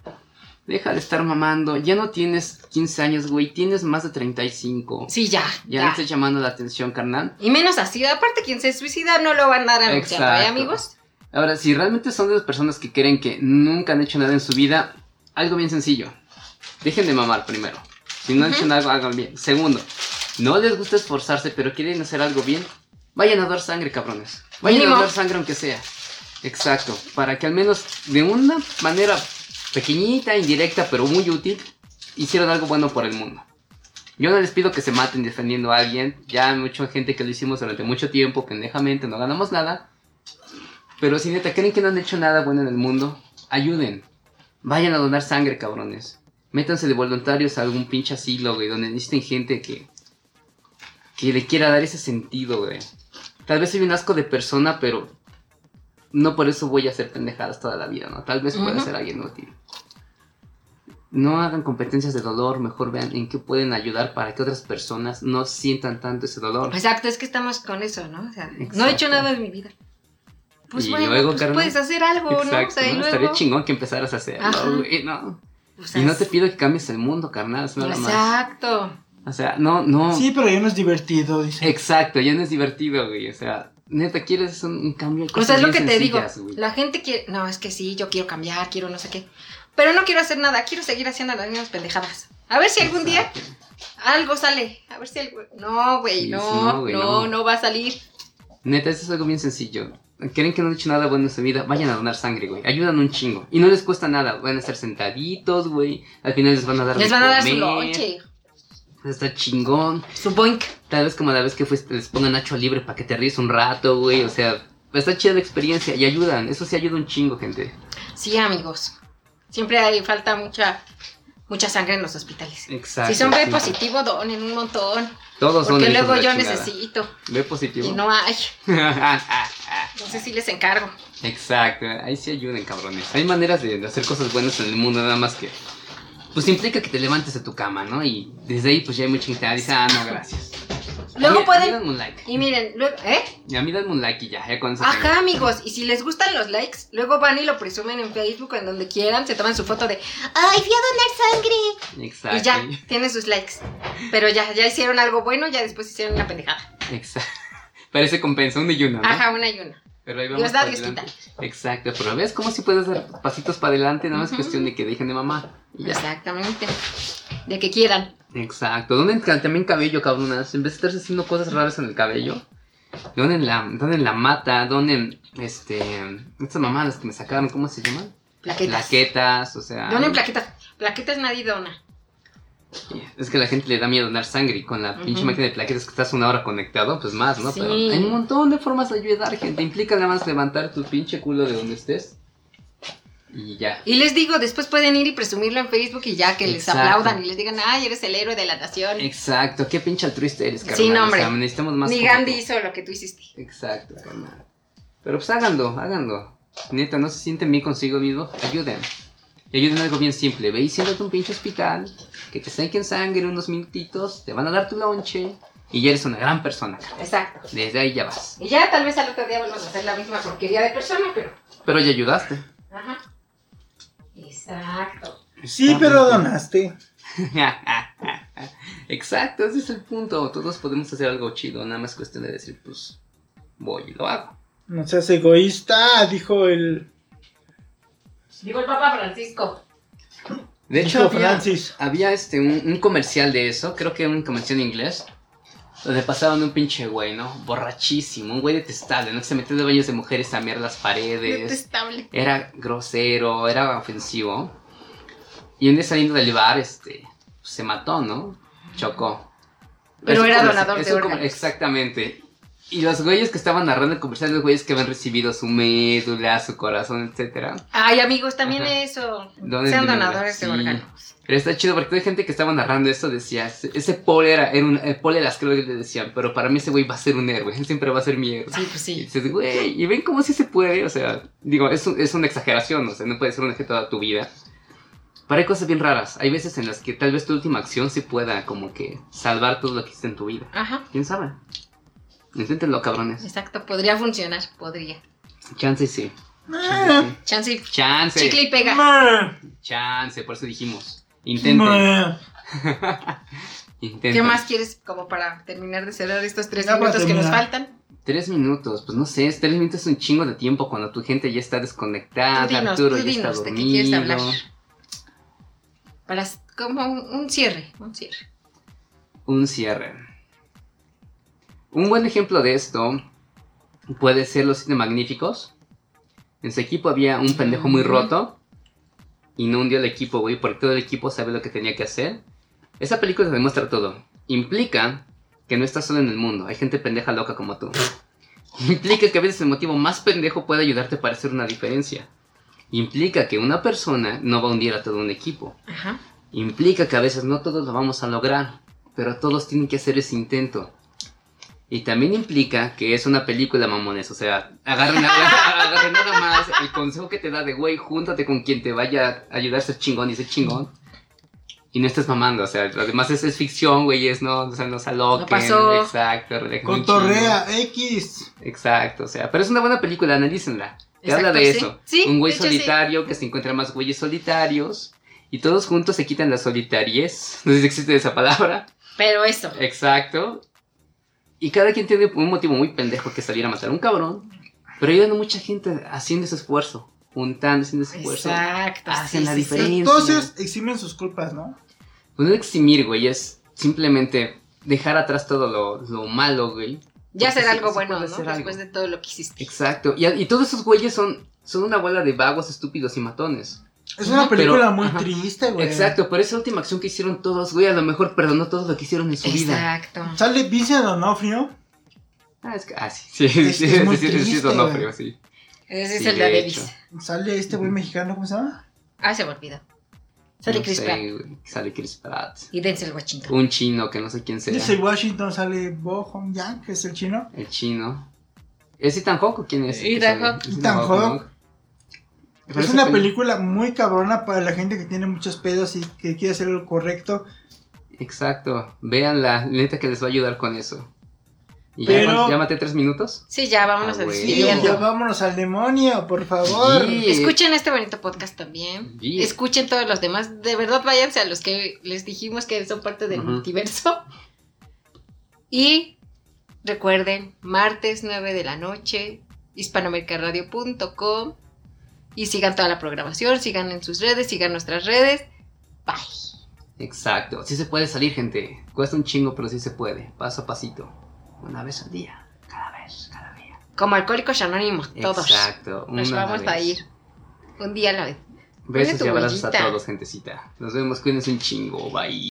Deja de estar mamando. Ya no tienes 15 años, güey. Tienes más de 35. Sí, ya. Ya ya. no estás llamando la atención, carnal. Y menos así. Aparte, quien se suicida no lo van a dar anunciando, ¿eh, amigos? Ahora, si realmente son de las personas que creen que nunca han hecho nada en su vida, algo bien sencillo. Dejen de mamar primero. Si no han hecho nada, hagan bien. Segundo, no les gusta esforzarse, pero quieren hacer algo bien, vayan a dar sangre, cabrones. Vayan Mínimo. a dar sangre aunque sea. Exacto. Para que al menos de una manera pequeñita, indirecta, pero muy útil, hicieran algo bueno por el mundo. Yo no les pido que se maten defendiendo a alguien. Ya hay mucha gente que lo hicimos durante mucho tiempo, pendejamente, no ganamos nada. Pero si neta creen que no han hecho nada bueno en el mundo, ayuden. Vayan a donar sangre, cabrones. Métanse de voluntarios a algún pinche asilo, güey, donde necesiten gente que. que le quiera dar ese sentido, güey. Tal vez soy un asco de persona, pero. No por eso voy a hacer pendejadas toda la vida, ¿no? Tal vez pueda ser alguien útil. No hagan competencias de dolor, mejor vean en qué pueden ayudar para que otras personas no sientan tanto ese dolor. Exacto, es que estamos con eso, ¿no? O sea, no he hecho nada en mi vida. Pues Y bueno, luego, pues carnal, puedes hacer algo, ¿no? O Exacto, sea, y ¿no? luego... Estaría chingón que empezaras a hacerlo, güey, ¿no? o sea, Y no te pido que cambies el mundo, carnal, es nada más. Exacto. O sea, no, no. Sí, pero ya no es divertido, dice. Exacto, ya no es divertido, güey. O sea, neta, quieres un, un cambio. O sea, es lo que te digo. güey. La gente quiere. No, es que sí, yo quiero cambiar, quiero no sé qué. Pero no quiero hacer nada, quiero seguir haciendo las mismas pendejadas. A ver si algún día Exacto. algo sale. A ver si algo. No, güey, Sí, no, sí, no, güey, no, no. no va a salir. Neta, eso es algo bien sencillo. Creen que no han hecho nada bueno en su vida, vayan a donar sangre, güey. Ayudan un chingo. Y no les cuesta nada. Van a estar sentaditos, güey. Al final les van a dar Les van a dar su comer. lonche, Está chingón. su boink. Tal vez como la vez que fuiste, les pongan Nacho libre para que te ríes un rato, güey. O sea, está chida la experiencia y ayudan. Eso sí ayuda un chingo, gente. Sí, amigos. Siempre hay falta mucha mucha sangre en los hospitales. Exacto. si son B sí. positivo, donen un montón. Todos son Porque luego yo necesito. B positivo. Y no hay. [laughs] No sé si les encargo. Exacto, ahí sí ayuden, cabrones. Hay maneras de de hacer cosas buenas en el mundo, nada más que. Pues implica que te levantes de tu cama, ¿no? Y desde ahí, pues ya hay mucha gente que dice, ah, no, gracias. Luego A mí- a mí pueden. un like. Y miren, luego, ¿eh? Y a mí dame un like y ya, ya con eso. tengo. Ajá, amigos. Y si les gustan los likes, luego van y lo presumen en Facebook, en donde quieran, se toman su foto de ¡Ay, fui a donar sangre! Exacto. Y ya, tienen sus likes. Pero ya, ya hicieron algo bueno, ya después hicieron una pendejada. Exacto. [laughs] Parece compensa, uno y uno, ¿no? Ajá, una y una. Pero ahí Dios vamos da, para Dios. Exacto, pero ves cómo si puedes dar pasitos para adelante, nada más cuestión de que dejen de ya. Exactamente. De que quieran. Exacto. Donen ca- también cabello, cabronas. En vez de estarse haciendo cosas raras en el cabello, donen la, donen la mata, donen este. Estas mamadas que me sacaron, ¿cómo se llaman? Plaquetas. Plaquetas, o sea. Donen plaquetas. Plaquetas nadie dona. Es que a la gente le da miedo donar sangre y con la pinche máquina de plaquetas que estás una hora conectado, pues más, ¿no? Sí. Pero hay un montón de formas de ayudar, gente. Implica nada más levantar tu pinche culo de donde estés. Y ya. Y les digo, después pueden ir y presumirlo en Facebook y ya que les Exacto. aplaudan y les digan, ay, eres el héroe de la nación. Exacto, qué pinche altruista eres, carnal. Sí, no, hombre. O sea, necesitamos más Ni Gandhi hizo lo que tú hiciste. Exacto, carnal. Pero pues háganlo, háganlo. Neta, no se sienten bien consigo mismo, ayuden. Y ayuden en algo bien simple. Ve a un pinche hospital. que te saquen sangre unos minutitos, te van a dar tu lonche y ya eres una gran persona. Exacto. Desde ahí ya vas. Y ya tal vez al otro día vuelvas a hacer la misma porquería de persona, pero. Pero ya ayudaste. Ajá. Exacto. Sí, pero donaste. [laughs] Exacto, ese es el punto. Todos podemos hacer algo chido, nada más cuestión de decir, pues, voy y lo hago. No seas egoísta, dijo el. Digo el Papa Francisco. De hecho, Dijo había, Francis. había, este, un, un comercial de eso, creo que era un comercial en inglés, donde pasaban un pinche güey, ¿no? Borrachísimo, un güey detestable, ¿no? Que se metió de baños de mujeres a mirar las paredes. Detestable. Era grosero, era ofensivo. Y un día saliendo del bar, este, se mató, ¿no? Chocó. Pero era donador de órganos. Exactamente. Y los güeyes que estaban narrando comercial, los güeyes que habían recibido su médula, su corazón, etcétera. Ay, amigos, también Ajá. eso. Sean donadores de órganos. Pero está chido porque hay gente que estaba narrando esto, decía, ese Paul era, era un, el Paul era creo que le decían, pero para mí ese güey va a ser un héroe, él [laughs] siempre va a ser mi héroe. Sí, pues Y sí. dices, güey, y ven cómo sí se puede, o sea, digo, es, un- es una exageración, o sea, no puede ser un eje toda tu vida. Pero hay cosas bien raras, hay veces en las que tal vez tu última acción sí pueda como que salvar todo lo que hiciste en tu vida. Ajá. ¿Quién sabe? Inténtenlo, cabrones. Exacto, podría funcionar, podría. Chance sí. Eh, Chance, y- Chance. chicle y pega. meh, Chance, por eso dijimos. Intenten. [laughs] ¿Qué más quieres como para terminar de cerrar estos tres Ya minutos que nos faltan? Tres minutos, pues no sé, tres minutos es un chingo de tiempo cuando tu gente ya está desconectada, Tú dinos, Arturo tú ya está dinos, ¿de qué dormido. quieres hablar? Para como un, un cierre, un cierre. Un cierre. Un buen ejemplo de esto puede ser Los Siete Magníficos. En su equipo había un pendejo muy roto y no hundió el equipo, güey, porque todo el equipo sabe lo que tenía que hacer. Esa película te demuestra todo. Implica que no estás solo en el mundo, hay gente pendeja loca como tú. Implica que a veces el motivo más pendejo puede ayudarte para hacer una diferencia. Implica que una persona no va a hundir a todo un equipo. Ajá. Implica que a veces no todos lo vamos a lograr, pero todos tienen que hacer ese intento. Y también implica que es una película, mamones. O sea, agarren, [laughs] agarren nada más el consejo que te da de, güey, júntate con quien te vaya a ayudar a ser chingón y ser chingón. Y no estés mamando, o sea, además es, es ficción, güey, es no, o sea, no se aloquen. No pasó. Exacto, Cotorrea X. Exacto, o sea, pero es una buena película, analícenla. Te Exacto, habla de sí. eso. Sí, un güey hecho, sí. solitario que se encuentra más güeyes solitarios. Y todos juntos se quitan la solitariez. [laughs] No sé si existe esa palabra. Pero eso. Exacto. Y cada quien tiene un motivo muy pendejo que salir a matar a un cabrón. Pero ayudan a mucha gente haciendo ese esfuerzo. Juntando, haciendo ese esfuerzo. Exacto. Hacen sí, la sí, diferencia. Ellos eximen sus culpas, ¿no? Pues no eximir, güey, es simplemente dejar atrás todo lo, lo malo, güey. Ya hacer algo sí bueno, ¿no? Después algo. de todo lo que hiciste. Exacto. Y, y todos esos güeyes son, son una bola de vagos, estúpidos y matones. Es una Pero- película muy ajá. triste, güey. Exacto, pero esa última acción que hicieron todos, güey, a lo mejor perdonó todo lo que hicieron en su vida. Exacto. Sale Vincent D'Onofrio. Ah, es que, ah, sí, sí, Es- sí, es muy sí, sí, sí, triste, Donofrio, sí. Ese es Sí, el de Davis. Sale este güey mexicano, ¿cómo se llama? Ah, se me olvidó. Sale No Chris sé, Pratt güey, Sale Chris Pratt. y Denzel Washington. Un chino que no sé quién sea. Dice Washington, sale Bo Hong Yang, que es el chino. El chino. ¿Es Ethan Hawke o quién es? Ethan? Hawke. Ethan. Es una peli- película muy cabrona para la gente que tiene muchos pedos y que quiere hacer lo correcto. Exacto. Véanla, neta que les va a ayudar con eso. Y Pero- ya, maté tres minutos. Sí, ya vámonos Ah, a güey. Sí, despidiendo. ya vámonos al demonio, por favor. Sí. Escuchen este bonito podcast también. Sí. Escuchen todos los demás. De verdad, váyanse a los que les dijimos que son parte del multiverso. Y recuerden, martes 9 de la noche, hispanoamericaradio.com. Y sigan toda la programación, sigan en sus redes, sigan nuestras redes. Bye. Exacto. Sí se puede salir, gente. Cuesta un chingo, pero sí se puede. Paso a pasito. Una vez al día. Cada vez, cada día. Como alcohólicos anónimos, todos. Exacto. Nos una vamos vez. a ir. Un día a la vez. Besos y abrazos a todos, gentecita. Nos vemos, cuídense un chingo. Bye.